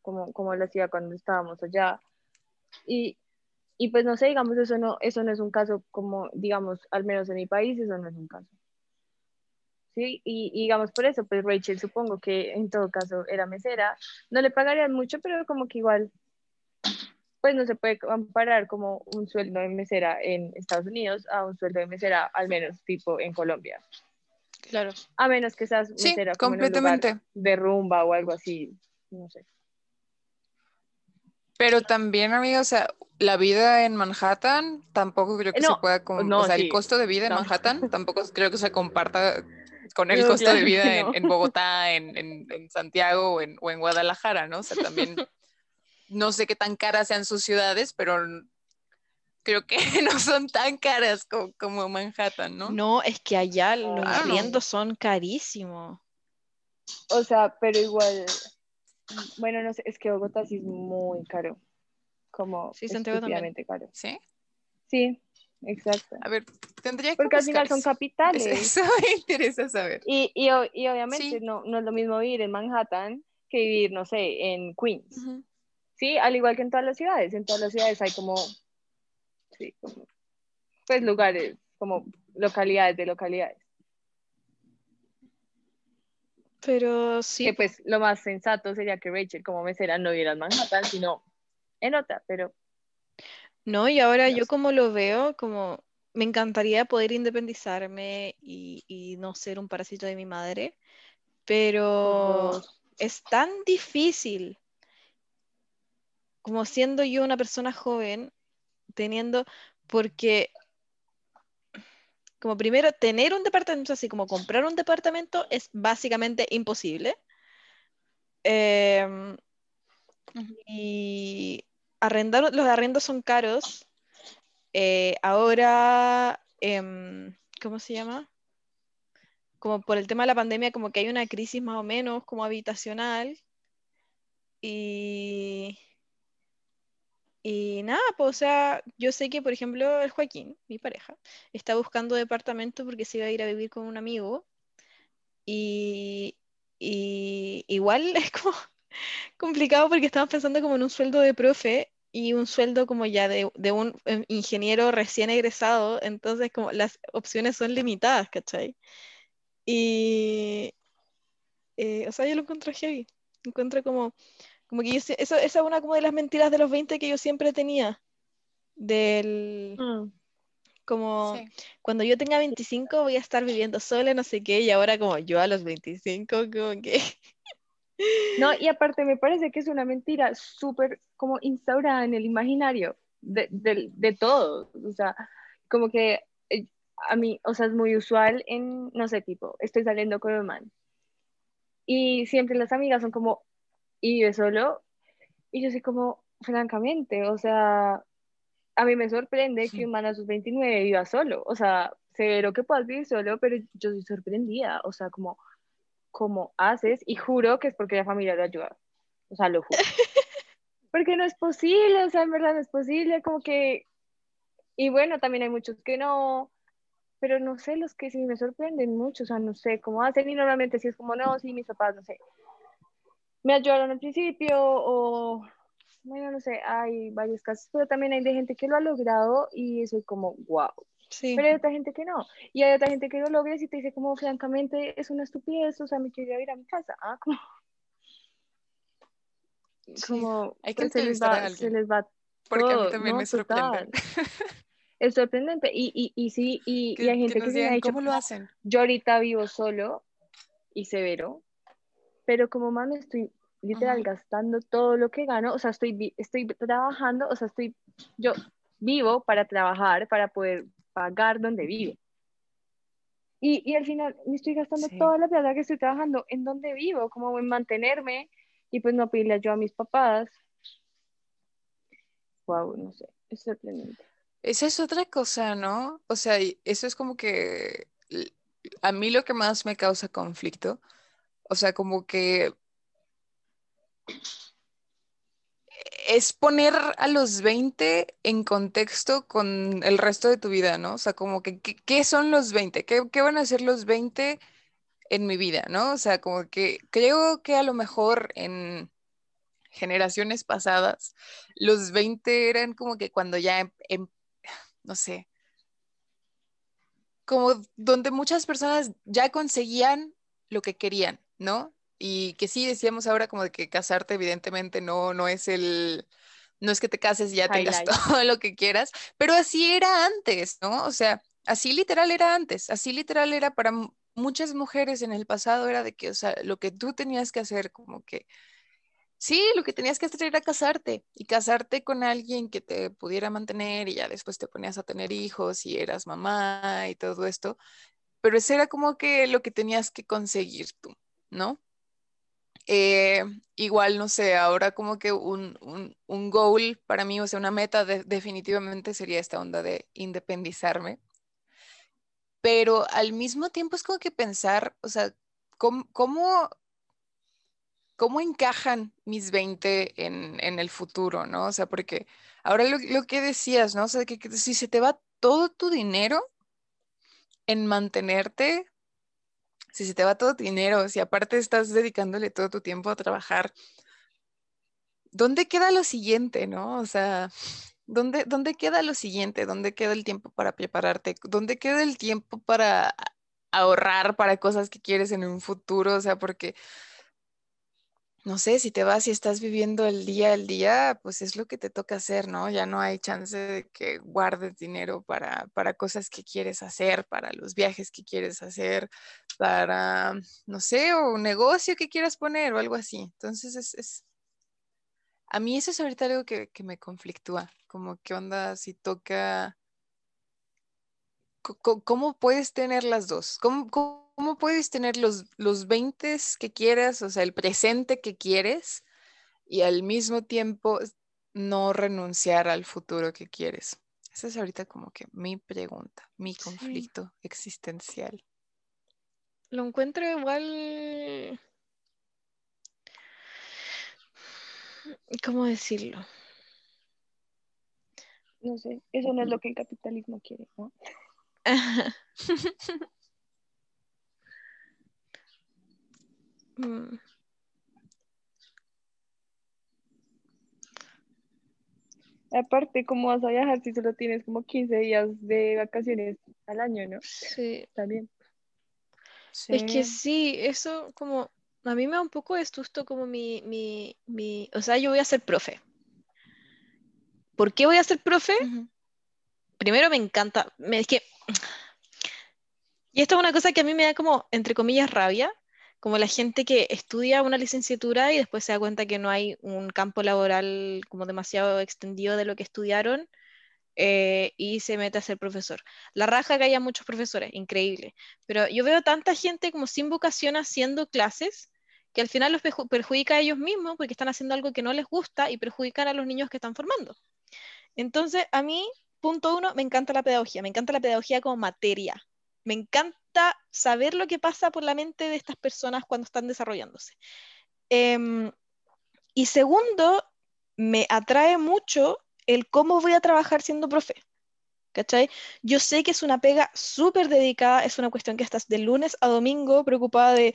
como, como lo hacía cuando estábamos allá. Y, y pues no sé, digamos, eso no, eso no es un caso como, digamos, al menos en mi país, eso no es un caso. Sí, y, y digamos por eso, pues Rachel supongo que en todo caso era mesera, no le pagarían mucho, pero como que igual, pues no se puede comparar como un sueldo de mesera en Estados Unidos a un sueldo de mesera al menos tipo en Colombia. Claro. A menos que seas Sí, mesera como en un lugar completamente. de rumba o algo así, no sé. Pero también, amiga, o sea, la vida en Manhattan tampoco creo que No, se pueda, no, o sea, el sí. costo de vida en No. Manhattan tampoco creo que se comparta con el costo de claro que vida en, en Bogotá, en, en- en Santiago o o en Guadalajara, ¿no? O sea, también no sé qué tan caras sean sus ciudades, pero creo que no son tan caras co- como, Manhattan, ¿no? No, es que allá los know. arriendos son carísimos. O sea, pero igual, bueno, no sé, es que Bogotá sí es muy caro, como Sí, Santiago también. caro. ¿Sí? Sí, exacto. A ver, tendría que Porque al final son capitales. Eso me interesa saber. Y, y, y obviamente Sí. no, no es lo mismo vivir en Manhattan que vivir, no sé, en Queens. Sí, al igual que en todas las ciudades. En todas las ciudades hay como, sí, como, pues lugares, como localidades de localidades. Pero sí, Que pues lo más sensato sería que Rachel como mesera no viviera en Manhattan, sino en otra, pero no, y ahora yo Dios. como lo veo, como me encantaría poder independizarme y, y no ser un parásito de mi madre, pero dos. es tan difícil como siendo yo una persona joven, teniendo, porque como primero tener un departamento, así como comprar un departamento es básicamente imposible. Em, y arrendar, los arrendos son caros. Eh, ahora, em, ¿cómo se llama? como por el tema de la pandemia, como que hay una crisis más o menos como habitacional. Y, y nada, pues, o sea, yo sé que, por ejemplo, el Joaquín, mi pareja, está buscando departamento porque se iba a ir a vivir con un amigo. Y, y igual es como complicado porque estamos pensando como en un sueldo de profe y un sueldo como ya de, de un eh, ingeniero recién egresado, entonces como las opciones son limitadas, ¿cachai? Y, eh, o sea, yo lo encuentro heavy. Encuentro como, como que yo, eso, esa es una como de las mentiras de los 20 que yo siempre tenía. Del, Mm. como, Sí. cuando yo tenga 25 voy a estar viviendo sola, no sé qué, y ahora como yo a los 25, como que... No, y aparte me parece que es una mentira súper como instaurada en el imaginario de, de, de todos. O sea, como que eh, a mí, o sea, es muy usual en, no sé, tipo, estoy saliendo con un man. Y siempre las amigas son como, ¿y vive solo? Y yo soy como, francamente, o sea, a mí me sorprende que un man a sus 29 viva solo. O sea, severo que puedas vivir solo, pero yo soy sorprendida. O sea, como, ¿cómo haces? Y juro que es porque la familia lo ayuda. O sea, lo juro. Porque no es posible, o sea, en verdad no es posible, como que... Y bueno, también hay muchos que no, pero no sé, los que sí me sorprenden mucho, o sea, no sé cómo hacen y normalmente sí es como, no, sí, mis papás, no sé, me ayudaron al principio o, bueno, no sé, hay varios casos, pero también hay de gente que lo ha logrado y soy como, wow. Sí. Pero hay otra gente que no. Y hay otra gente que lo logra y te dice como, francamente, es una estupidez, o sea, me quiero ir a mi casa. Ah, como, Sí, como hay que pues, se les entrevistar a va, se les va Porque a mí todo, también ¿no? me sorprende. Es sorprendente. Y, y, y sí, y, y Que, hay que gente que, nos sí me ha digan dicho, cómo lo hacen. yo ahorita vivo solo y severo, pero como mami estoy literal Ujú. gastando todo lo que gano, o sea, estoy, estoy trabajando, o sea, estoy, yo vivo para trabajar, para poder pagar donde vivo. Y, y al final me estoy gastando Sí. toda la plata que estoy trabajando en donde vivo, como en mantenerme y pues no pedirle ayuda a mis papás. Wow, no sé, es sorprendente. Esa es otra cosa, ¿no? O sea, eso es como que a mí lo que más me causa conflicto, o sea, como que es poner a los 20 en contexto con el resto de tu vida, ¿no? O sea, como que, ¿qué, son los 20? ¿Qué, qué van a ser los 20 en mi vida, ¿no? O sea, como que creo que a lo mejor en generaciones pasadas, los 20 eran como que cuando ya, em- em- no sé, como donde muchas personas ya conseguían lo que querían, ¿no? Y que sí decíamos ahora como de que casarte evidentemente no, no es el, no es que te cases y ya tengas todo lo que quieras, pero así era antes, ¿no? O sea, así literal era antes, así literal era para mu- muchas mujeres en el pasado era de que, o sea, lo que tú tenías que hacer como que Sí, lo que tenías que hacer era casarte y casarte con alguien que te pudiera mantener y ya después te ponías a tener hijos y eras mamá y todo esto, pero eso era como que lo que tenías que conseguir tú, ¿no? Eh, igual, no sé, ahora como que un, un, un goal para mí, o sea, una meta de- definitivamente sería esta onda de independizarme, pero al mismo tiempo es como que pensar, o sea, ¿cómo, cómo ¿cómo encajan mis 20 en, en el futuro, ¿no? O sea, porque ahora lo, lo que decías, ¿no? O sea, que si se te va todo tu dinero en mantenerte, si se te va todo tu dinero, si aparte estás dedicándole todo tu tiempo a trabajar, ¿dónde queda lo siguiente, no? O sea, ¿dónde, dónde queda lo siguiente? ¿Dónde queda el tiempo para prepararte? ¿Dónde queda el tiempo para ahorrar para cosas que quieres en un futuro? O sea, porque no sé, si te vas y estás viviendo el día al día, pues es lo que te toca hacer, ¿no? Ya no hay chance de que guardes dinero para, para cosas que quieres hacer, para los viajes que quieres hacer, para, no sé, o un negocio que quieras poner o algo así. Entonces, es, es- a mí eso es ahorita algo que, que me conflictúa, como qué onda si toca, ¿cómo puedes tener las dos? ¿Cómo, cómo, cómo puedes tener los, los 20 que quieras, o sea, el presente que quieres? y al mismo tiempo no renunciar al futuro que quieres? Esa es ahorita como que mi pregunta, mi Sí. conflicto existencial. lo encuentro igual... ¿Cómo decirlo? No sé, eso no es lo que el capitalismo quiere, ¿no? Mm. Aparte, ¿cómo vas a viajar si solo tienes como 15 días de vacaciones al año, no? Sí, También. es que Sí. sí, eso como, a mí me da un poco de susto como mi, mi, mi, o sea, yo voy a ser profe. ¿Por qué voy a ser profe? Primero me encanta, me, es que, y esto es una cosa que a mí me da como, entre comillas, rabia, como la gente que estudia una licenciatura y después se da cuenta que no hay un campo laboral como demasiado extendido de lo que estudiaron eh, y se mete a ser profesor. La raja que haya muchos profesores, increíble. Pero yo veo tanta gente como sin vocación haciendo clases que al final los perju- perjudica a ellos mismos porque están haciendo algo que no les gusta y perjudican a los niños que están formando. Entonces, a mí, punto uno, me encanta la pedagogía, me encanta la pedagogía como materia. Me encanta saber lo que pasa por la mente de estas personas cuando están desarrollándose. Em, y segundo, me atrae mucho el cómo voy a trabajar siendo profe. ¿Cachai? Yo sé que es una pega súper dedicada, es una cuestión que estás de lunes a domingo preocupada de,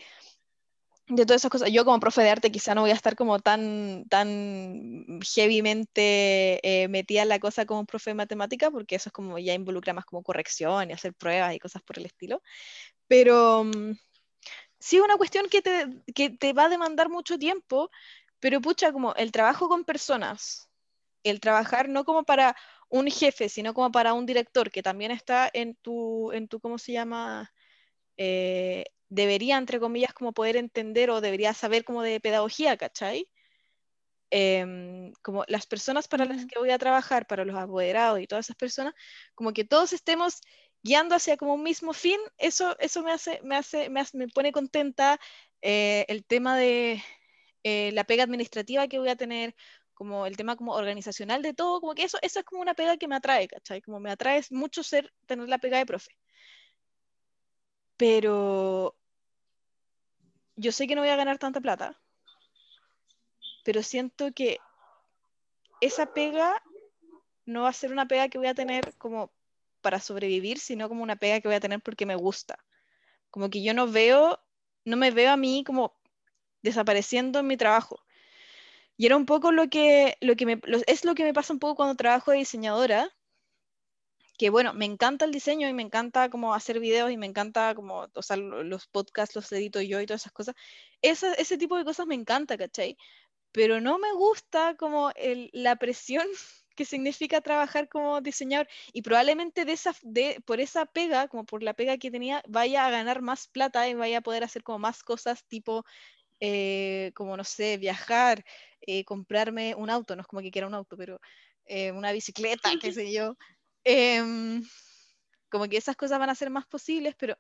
de todas esas cosas. Yo como profe de arte quizá no voy a estar como tan, tan heavymente eh, metida en la cosa como un profe de matemática, porque eso es como ya involucra más como corrección y hacer pruebas y cosas por el estilo. Pero mm, sí es una cuestión que te, que te va a demandar mucho tiempo, pero pucha, como el trabajo con personas, el trabajar no como para un jefe, sino como para un director que también está en tu, en tu ¿cómo se llama? Eh, debería, entre comillas, como poder entender o debería saber como de pedagogía, ¿cachai? Em, como las personas para las que voy a trabajar, para los apoderados y todas esas personas, como que todos estemos guiando hacia como un mismo fin, eso, eso me hace, me hace, me hace- me pone contenta eh, el tema de eh, la pega administrativa que voy a tener, como el tema como organizacional de todo, como que eso, eso es como una pega que me atrae, ¿cachai? Como me atrae mucho ser, tener la pega de profe. Pero yo sé que no voy a ganar tanta plata, pero siento que esa pega no va a ser una pega que voy a tener como para sobrevivir, sino como una pega que voy a tener porque me gusta. Como que yo no veo, no me veo a mí como desapareciendo en mi trabajo. Y era un poco lo que, lo que me, lo- es lo que me pasa un poco cuando trabajo de diseñadora, que bueno, me encanta el diseño y me encanta como hacer videos y me encanta como, o sea, lo- los podcasts los edito yo y todas esas cosas. Esa- ese tipo de cosas me encanta, ¿cachai? Pero no me gusta como el- la presión que significa trabajar como diseñador y probablemente de esa, de, por esa pega, como por la pega que tenía, vaya a ganar más plata y vaya a poder hacer como más cosas tipo eh, como no sé, viajar, eh, comprarme un auto, no es como que quiera un auto, pero eh, una bicicleta, qué sé yo. Em, como que esas cosas van a ser más posibles, pero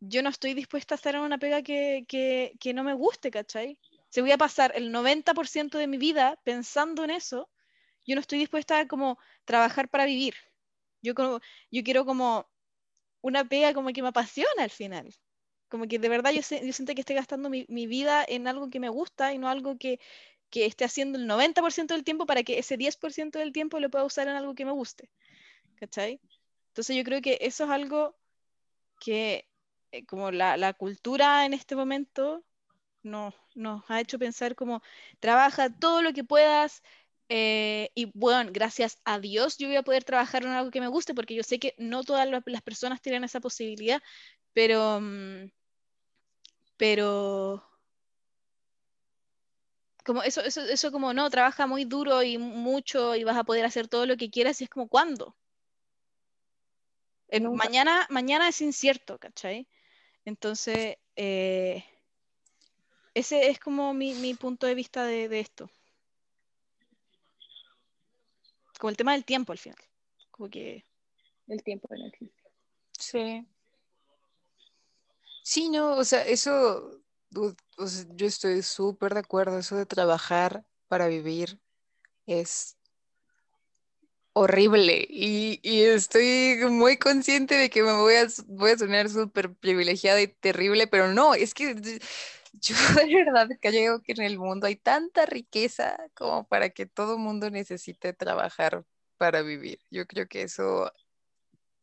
yo no estoy dispuesta a estar en una pega que, que, que no me guste, ¿cachai? Si voy a pasar el 90% de mi vida pensando en eso, yo no estoy dispuesta a como trabajar para vivir. Yo, como, yo quiero como una pega como que me apasiona al final. Como que de verdad yo, sé- yo siento que estoy gastando mi, mi vida en algo que me gusta y no algo que, que esté haciendo el 90% del tiempo para que ese 10% del tiempo lo pueda usar en algo que me guste. ¿Cachai? Entonces yo creo que eso es algo que eh, como la, cultura en este momento no, nos ha hecho pensar como trabaja todo lo que puedas eh, y bueno, gracias a Dios yo voy a poder trabajar en algo que me guste porque yo sé que no todas la- las personas tienen esa posibilidad, pero, mm, pero como eso, eso, eso como no, trabaja muy duro y mucho y vas a poder hacer todo lo que quieras y es como ¿cuándo? Mañana, mañana es incierto, ¿cachai? Entonces, eh, ese es como mi, mi punto de vista de, de esto. Como el tema del tiempo al final. Como que El tiempo no existe. Sí. Sí, no, o sea, eso, yo estoy súper de acuerdo, eso de trabajar para vivir es horrible y, y estoy muy consciente de que me voy a, voy a sonar súper privilegiada y terrible, pero no, es que yo de verdad creo que en el mundo hay tanta riqueza como para que todo mundo necesite trabajar para vivir. Yo creo que eso,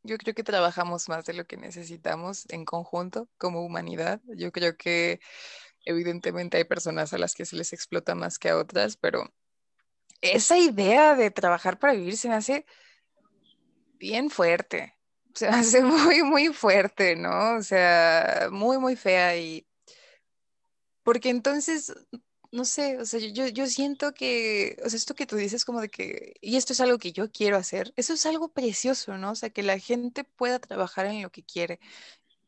yo creo que trabajamos más de lo que necesitamos en conjunto como humanidad. Yo creo que evidentemente hay personas a las que se les explota más que a otras, pero esa idea de trabajar para vivir se me hace bien fuerte. Se hace muy, muy fuerte, ¿no? O sea, muy, muy fea y... Porque entonces, no sé, o sea, yo, yo siento que, o sea, esto que tú dices como de que, y esto es algo que yo quiero hacer, eso es algo precioso, ¿no? O sea, que la gente pueda trabajar en lo que quiere.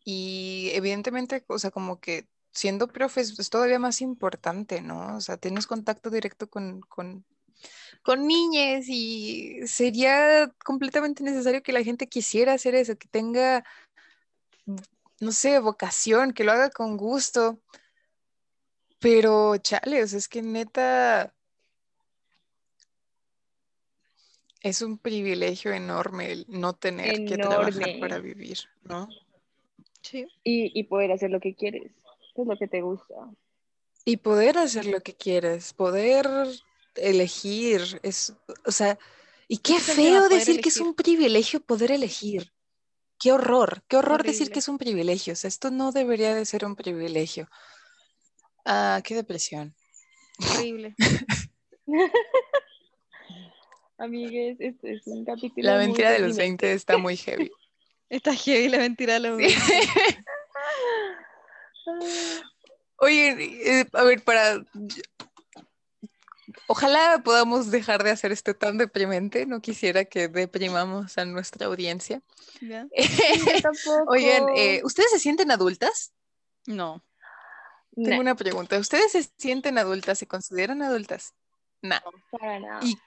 Y evidentemente, o sea, como que siendo profe es, todavía más importante, ¿no? O sea, tienes contacto directo con, con, con niñas y sería completamente necesario que la gente quisiera hacer eso, que tenga, no sé, vocación, que lo haga con gusto. Pero, chale, o sea, es que neta es un privilegio enorme el no tener que trabajar para vivir, ¿no? Sí. Y, y poder hacer lo que quieres es lo que te gusta. Y poder hacer lo que quieres, poder elegir, es, o sea, y qué feo decir que es un privilegio poder elegir. Qué horror, qué horror decir que es un privilegio. O sea, esto no debería de ser un privilegio. Ah, qué depresión. Horrible. Amigues, este es un capítulo. La mentira de los 20 está muy heavy. Está heavy la mentira de los 20. Oye, eh, a ver, para... Ojalá podamos dejar de hacer esto tan deprimente. No quisiera que deprimamos a nuestra audiencia. Oigan, eh, ¿ustedes se sienten adultas? No. Tengo una pregunta. ¿Ustedes se sienten adultas? ¿Se consideran adultas? No. Para nada. ¿Y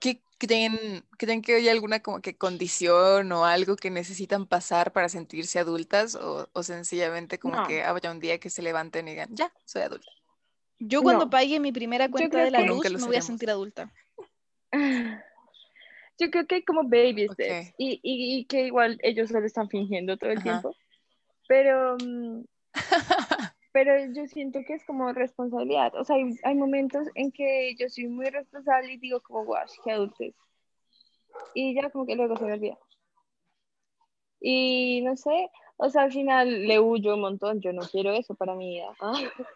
qué creen, creen que hay alguna como que condición o algo que necesitan pasar para sentirse adultas o, sencillamente como que habrá un día que se levanten y digan, ya, soy adulta? Yo cuando pague mi primera cuenta de la luz me voy a sentir adulta. Yo creo que hay como baby steps y, y, que igual ellos solo están fingiendo todo el tiempo. Pero mm, pero yo siento que es como responsabilidad. O sea, hay, momentos en que yo soy muy responsable y digo como, guau, qué adultez. Y ya como que luego se me olvida. Y no sé, o sea, al final le huyo un montón, yo no quiero eso para mi vida.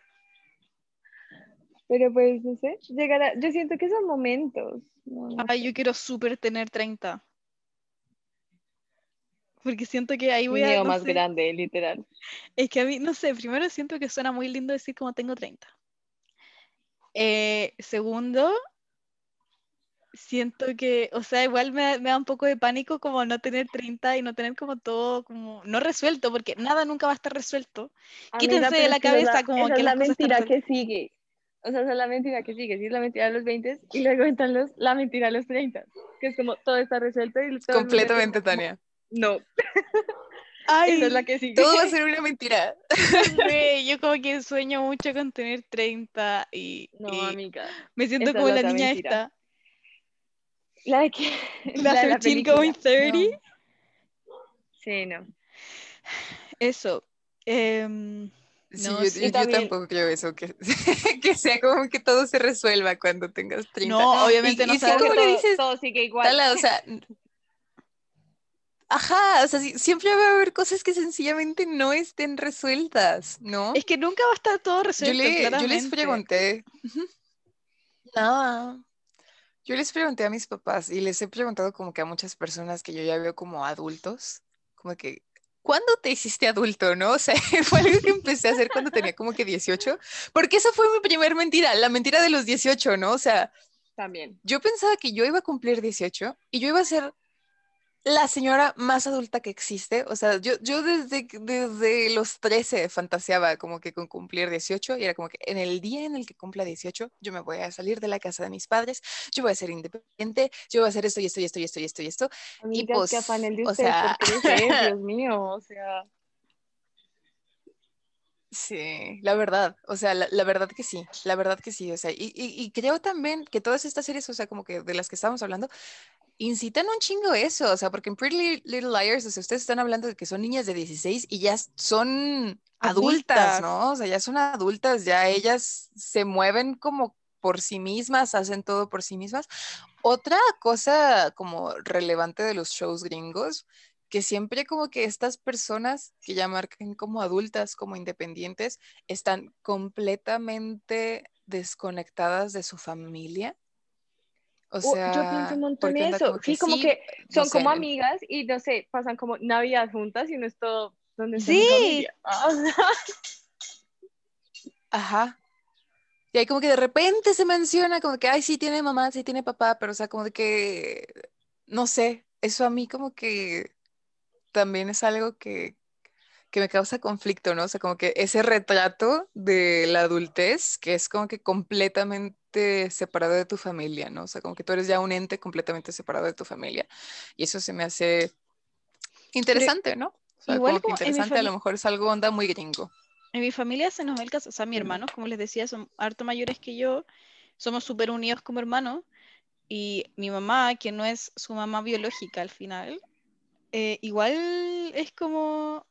Pero pues, no sé, llegará, yo siento que son momentos. Ay, yo quiero súper tener 30 porque siento que ahí voy a... más grande, literal. Es que a mí, no sé, primero siento que suena muy lindo decir como tengo 30. Eh, segundo, siento que, o sea, igual me, da un poco de pánico como no tener 30 y no tener como todo como no resuelto, porque nada nunca va a estar resuelto. Quítense de la cabeza como que es la mentira que sigue. O sea, esa es la mentira que sigue, sí es la mentira de los 20 y luego entran los, la mentira de los 30, que es como todo está resuelto y todo Completamente, Tania. No. Ay, Esa es la que sigue. Todo va a ser una mentira. yo como que sueño mucho con tener 30 y, no, amiga. me siento como la, niña esta. La de que la, la 13 going 30. Sí, no. Eso. Eh, Sí, yo, tampoco creo eso, que, que sea como que todo se resuelva cuando tengas 30. No, obviamente no y sabes. ¿Cómo le dices? Todo sigue igual. o sea, Ajá, o sea, siempre va a haber cosas que sencillamente no estén resueltas, ¿no? Es que nunca va a estar todo resuelto. Yo, les pregunté. Nada. Yo les pregunté a mis papás y les he preguntado como que a muchas personas que yo ya veo como adultos, como que, ¿cuándo te hiciste adulto, no? O sea, fue algo que empecé a hacer cuando tenía como que 18, porque esa fue mi primer mentira, la mentira de los 18, ¿no? O sea, también. Yo pensaba que yo iba a cumplir 18 y yo iba a ser la señora más adulta que existe. O sea, yo, yo desde, desde los 13 fantaseaba como que con cumplir 18 y era como que en el día en el que cumpla 18 yo me voy a salir de la casa de mis padres, yo voy a ser independiente, yo voy a hacer esto y esto y esto y esto y esto y esto. y pues, o sea... Dios mío, o sea... Sí, la verdad, o sea, la, la verdad que sí, la verdad que sí, o sea, y, y- y creo también que todas estas series, o sea, como que de las que estábamos hablando, incitan un chingo eso, o sea, porque en Pretty Li- Little Liars, o sea, ustedes están hablando de que son niñas de 16 y ya son adultas, Adultas. ¿no? O sea, ya son adultas, ya ellas se mueven como por sí mismas, hacen todo por sí mismas. Otra cosa como relevante de los shows gringos, que siempre como que estas personas que ya marcan como adultas, como independientes, están completamente desconectadas de su familia. O O- yo sea, pienso un montón anda eso. como sí, como que son como amigas y no sé, pasan como Navidad juntas y no es todo donde Sí. Ah, o sea, Ajá. Y ahí como que de repente se menciona como que, ay, sí tiene mamá, sí tiene papá, pero o sea, como de que, no sé, eso a mí como que también es algo que, que me causa conflicto, ¿no? O sea, como que ese retrato de la adultez, que es como que completamente separado de tu familia, ¿no? O sea, como que tú eres ya un ente completamente separado de tu familia. Y eso se me hace interesante, ¿no? O sea, igual como que interesante, a lo mejor es algo onda muy gringo. En mi familia se nos ve el caso, o sea, mis hermanos, como les decía, son harto mayores que yo, somos súper unidos como hermanos, y mi mamá, que no es su mamá biológica al final, eh, igual es como,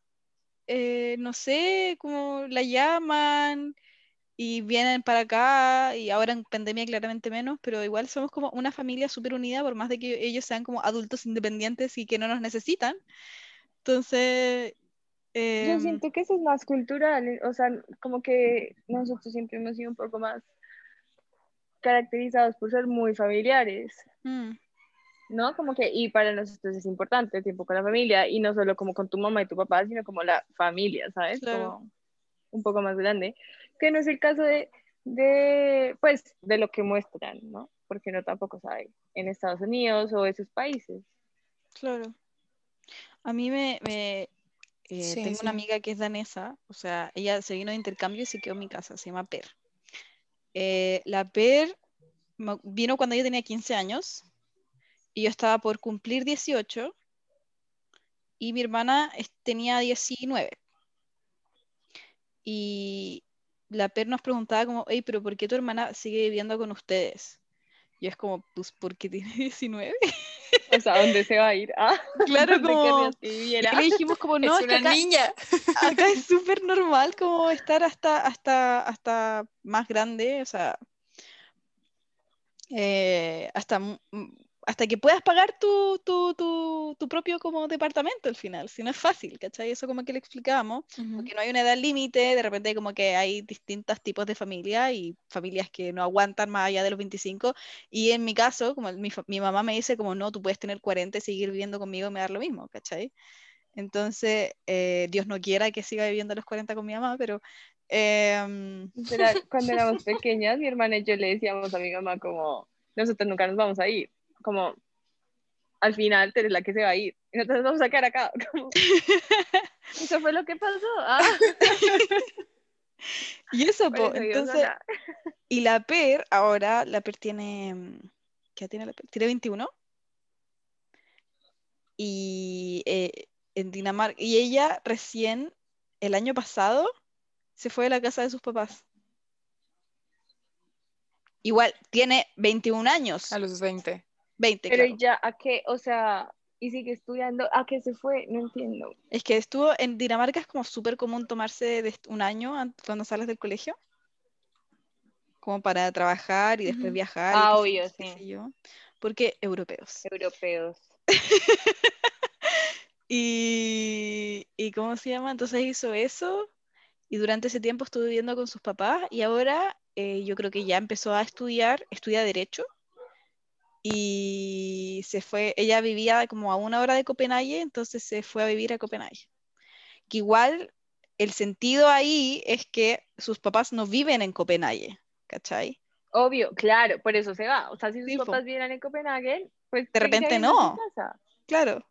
eh, no sé, como la llaman y vienen para acá, y ahora en pandemia claramente menos, pero igual somos como una familia súper unida, por más de que ellos sean como adultos independientes y que no nos necesitan. Entonces, Yo em, siento que eso es más cultural, eh, o sea, como que nosotros siempre hemos sido un poco más caracterizados por ser muy familiares, mm, ¿no? Como que, y para nosotros es importante el tiempo con la familia, y no solo como con tu mamá y tu papá, sino como la familia, ¿sabes? Claro. Como un poco más grande, que no es el caso de, de, pues, de lo que muestran, ¿no? Porque no tampoco sabe en Estados Unidos o esos países. Claro. A mí me, me, eh, Sí, tengo una sí. amiga que es danesa, o sea, ella se vino de intercambio y se quedó en mi casa, se llama Per. Eh, la Per vino cuando yo tenía 15 años y yo estaba por cumplir 18 y mi hermana tenía 19. Y la Per nos preguntaba como, hey, pero ¿por qué tu hermana sigue viviendo con ustedes? Y es como, pues porque tiene 19. O sea, ¿dónde se va a ir? Ah, Claro, ¿dónde como... Y le dijimos como, no, es una acá, niña. acá es súper normal como estar hasta, hasta, hasta más grande, o sea, eh, hasta, hasta que puedas pagar tu, tu, tu, tu propio como departamento al final, si no es fácil, ¿cachai? Eso como que le explicábamos, porque no hay una edad límite, de repente como que hay distintos tipos de familia y familias que no aguantan más allá de los 25, y en mi caso, como mi, mi mamá me dice como, no, tú puedes tener 40 y seguir viviendo conmigo y me da lo mismo, ¿cachai? Entonces, eh, Dios no quiera que siga viviendo a los 40 con mi mamá, pero... em, Literal, cuando éramos pequeñas, mi hermana y yo le decíamos a mi mamá como, nosotros nunca nos vamos a ir, como, al final tú eres la que se va a ir, y nosotros nos vamos a quedar acá, como, eso fue lo que pasó, ah, y eso, po, entonces, y la Per, ahora, la Per tiene, ¿qué tiene la Per? Tiene 21. Y eh, en Dinamarca, y ella recién, el año pasado, se fue de la casa de sus papás. Igual, tiene 21 años, A los 20. 20, Pero claro. ¿y ya, ¿a qué? O sea, y sigue estudiando, ¿a qué se fue? No entiendo. Es que estuvo en Dinamarca, es como súper común tomarse un año an- cuando sales del colegio, como para trabajar y después viajar Ah, obvio, sí. sé yo, porque europeos. Europeos. Y, y ¿cómo se llama? Entonces hizo eso y durante ese tiempo estuvo viviendo con sus papás y ahora eh, yo creo que ya empezó a estudiar, estudia derecho y se fue, ella vivía como a una hora de Copenhague, entonces se fue a vivir a Copenhague. Que igual el sentido ahí es que sus papás no viven en Copenhague, ¿cachai? Obvio, claro, por eso se va. O sea, si sus Sí, papás vienen en Copenhague, pues De repente no. Claro.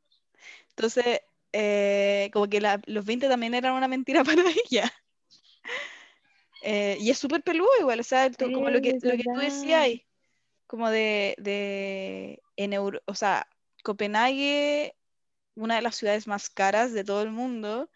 Entonces, eh, como que la- los 20 también eran una mentira para ella. Eh, y es súper peludo igual, o sea, tú- como lo que, lo que tú decías, como de, de en Euro, o sea, Copenhague, una de las ciudades más caras de todo el mundo,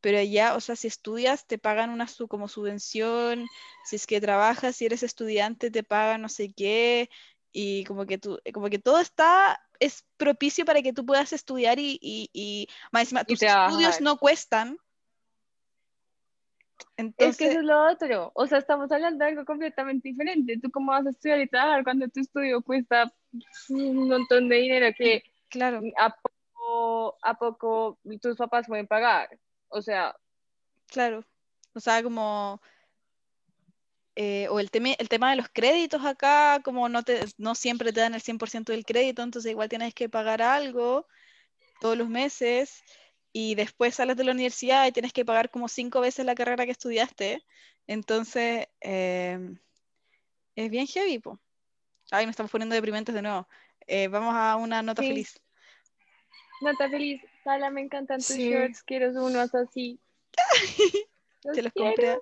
pero allá, o sea, si estudias, te pagan una su, como subvención, si es que trabajas, si eres estudiante, te pagan no sé qué, y como que, tú, como que todo está, es propicio para que tú puedas estudiar y, y, y más encima, tus estudios no cuestan. Entonces, es que eso es lo otro, o sea, estamos hablando de algo completamente diferente. ¿Tú cómo vas a estudiar y trabajar cuando tu estudio cuesta un montón de dinero que claro. a poco, a poco tus papás pueden pagar? O sea. Claro. O sea, como. Eh, o el, tema el tema de los créditos acá, como no, te, no siempre te dan el 100% del crédito, entonces igual tienes que pagar algo todos los meses y después sales de la universidad y tienes que pagar como cinco veces la carrera que estudiaste. Entonces, em, es bien heavy, po. Ay, nos estamos poniendo deprimentes de nuevo. Eh, vamos a una nota feliz. Nota feliz. Sala, me encantan tus shorts. Quiero unos así. Se los compré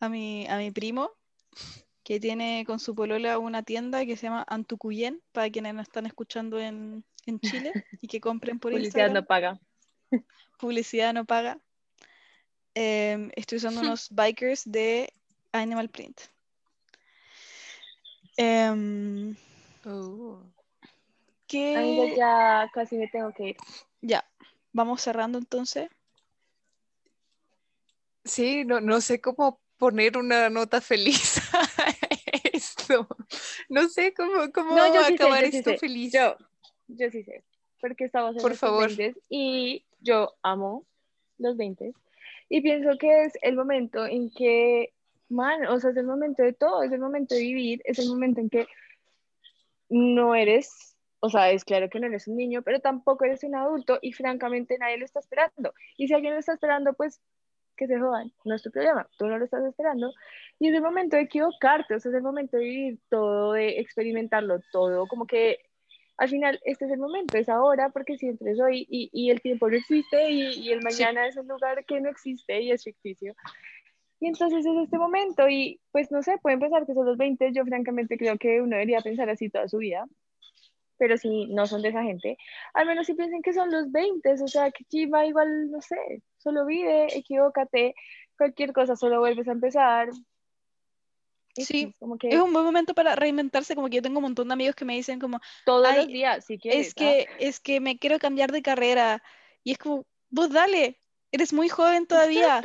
a mi, a mi primo, que tiene con su polola una tienda que se llama Antucuyen, para quienes nos están escuchando en, en Chile y que compren por Publicidad no paga. Publicidad no paga. Em, estoy usando unos bikers de Animal Print. Um, oh. ya casi me tengo que ir. Ya, vamos cerrando entonces. Sí, no, no sé cómo poner una nota feliz a esto. No sé cómo, cómo acabar esto feliz. Yo, yo sí sé, porque estamos en Por favor. 20 y yo amo los 20 y pienso que es el momento en que, man, o sea, es el momento de todo, es el momento de vivir, es el momento en que no eres o sea, es claro que no eres un niño, pero tampoco eres un adulto y francamente nadie lo está esperando. Y si alguien lo está esperando, pues que se jodan, no es tu problema, tú no lo estás esperando. Y es el momento de equivocarte, o sea, es el momento de vivir todo, de experimentarlo todo, como que al final este es el momento, es ahora, porque siempre es hoy y, y el tiempo no existe y, y el mañana es un lugar que no existe y es ficticio. Y entonces es este momento y pues no sé, pueden pensar que son los 20, yo francamente creo que uno debería pensar así toda su vida, pero si no son de esa gente, al menos si piensen que son los 20, o sea, que chiva igual, no sé, solo vive, equivócate, cualquier cosa, solo vuelves a empezar. Sí, como que... es un buen momento para reinventarse, como que yo tengo un montón de amigos que me dicen como... Todos los días, si quieres. Es que, ¿ah? es que me quiero cambiar de carrera, y es como, vos dale, eres muy joven todavía.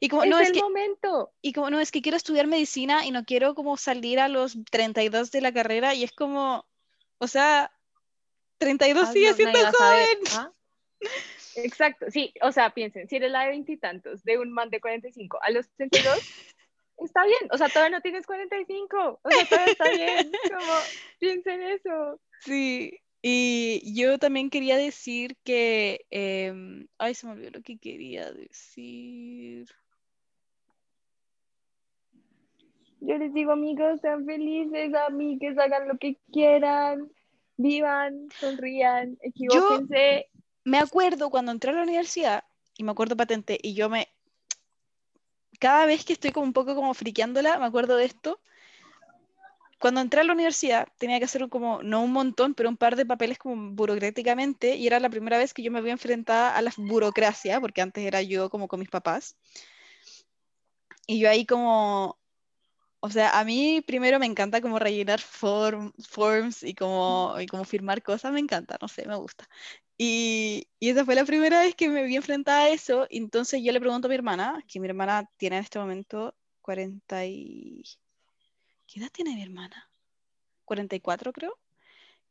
Y como, es no, el es que, momento. Y como, no, es que quiero estudiar medicina y no quiero como salir a los 32 de la carrera, y es como, o sea, 32 ah, sigue siendo joven. ¿ah? Exacto, sí, o sea, piensen, si eres la de veintitantos, de un man de 45 a los 32, está bien, o sea, todavía no tienes 45, o sea, todavía está bien, como, piensen eso. Sí, y yo también quería decir que, em, ay, se me olvidó lo que quería decir. Yo les digo, amigos, sean felices, amigos, hagan lo que quieran, vivan, sonrían, equivóquense. Yo me acuerdo cuando entré a la universidad, y me acuerdo patente, y yo me. Cada vez que estoy como un poco como friqueándola, me acuerdo de esto. Cuando entré a la universidad tenía que hacer como, no un montón, pero un par de papeles como burocráticamente, y era la primera vez que yo me había enfrentada a la burocracia, porque antes era yo como con mis papás. Y yo ahí como, o sea, a mí primero me encanta como rellenar forms y como, y como firmar cosas, me encanta, no sé, me gusta. Y, y, esa fue la primera vez que me vi enfrentada a eso. Entonces yo le pregunto a mi hermana, que mi hermana tiene en este momento 40 y... ¿Qué edad tiene mi hermana? 44 creo.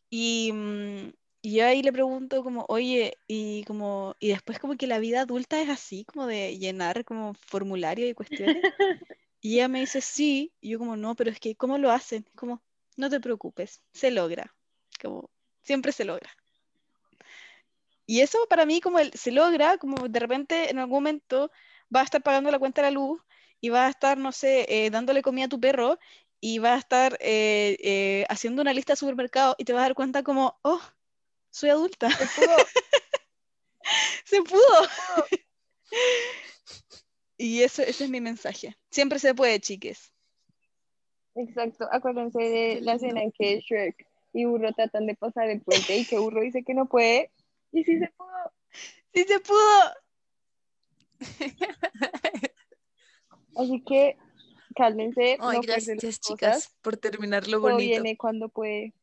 Y, mm, y yo ahí le pregunto como, oye, y como, y después como que la vida adulta es así, como de llenar como formulario y cuestiones. Y ella me dice, sí, y yo como, no, pero es que, ¿cómo lo hacen? Como, no te preocupes, se logra, como, siempre se logra. Y eso para mí, como el, se logra, como de repente en algún momento va a estar pagando la cuenta de la luz y va a estar, no sé, eh, dándole comida a tu perro y va a estar eh, eh, haciendo una lista de supermercado y te vas a dar cuenta como, oh, soy adulta. Se pudo. se pudo. Y eso, ese es mi mensaje. Siempre se puede, chiques. Exacto. Acuérdense de la escena en que Shrek y Burro tratan de pasar el puente y que Burro dice que no puede. Y sí se pudo. Sí se pudo. Así que cálmense. Ay, no gracias, chicas, por terminar lo Todo bonito. viene cuando puede.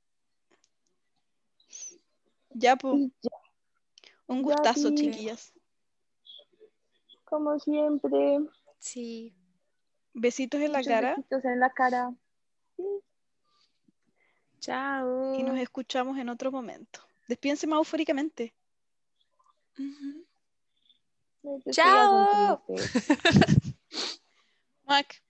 Ya, pues, un gustazo, chiquillas. Como siempre. Sí. Besitos en la muchos cara besitos en la cara. Chao. y nos escuchamos en otro momento. Despídense más eufóricamente. Son Chao. Mac.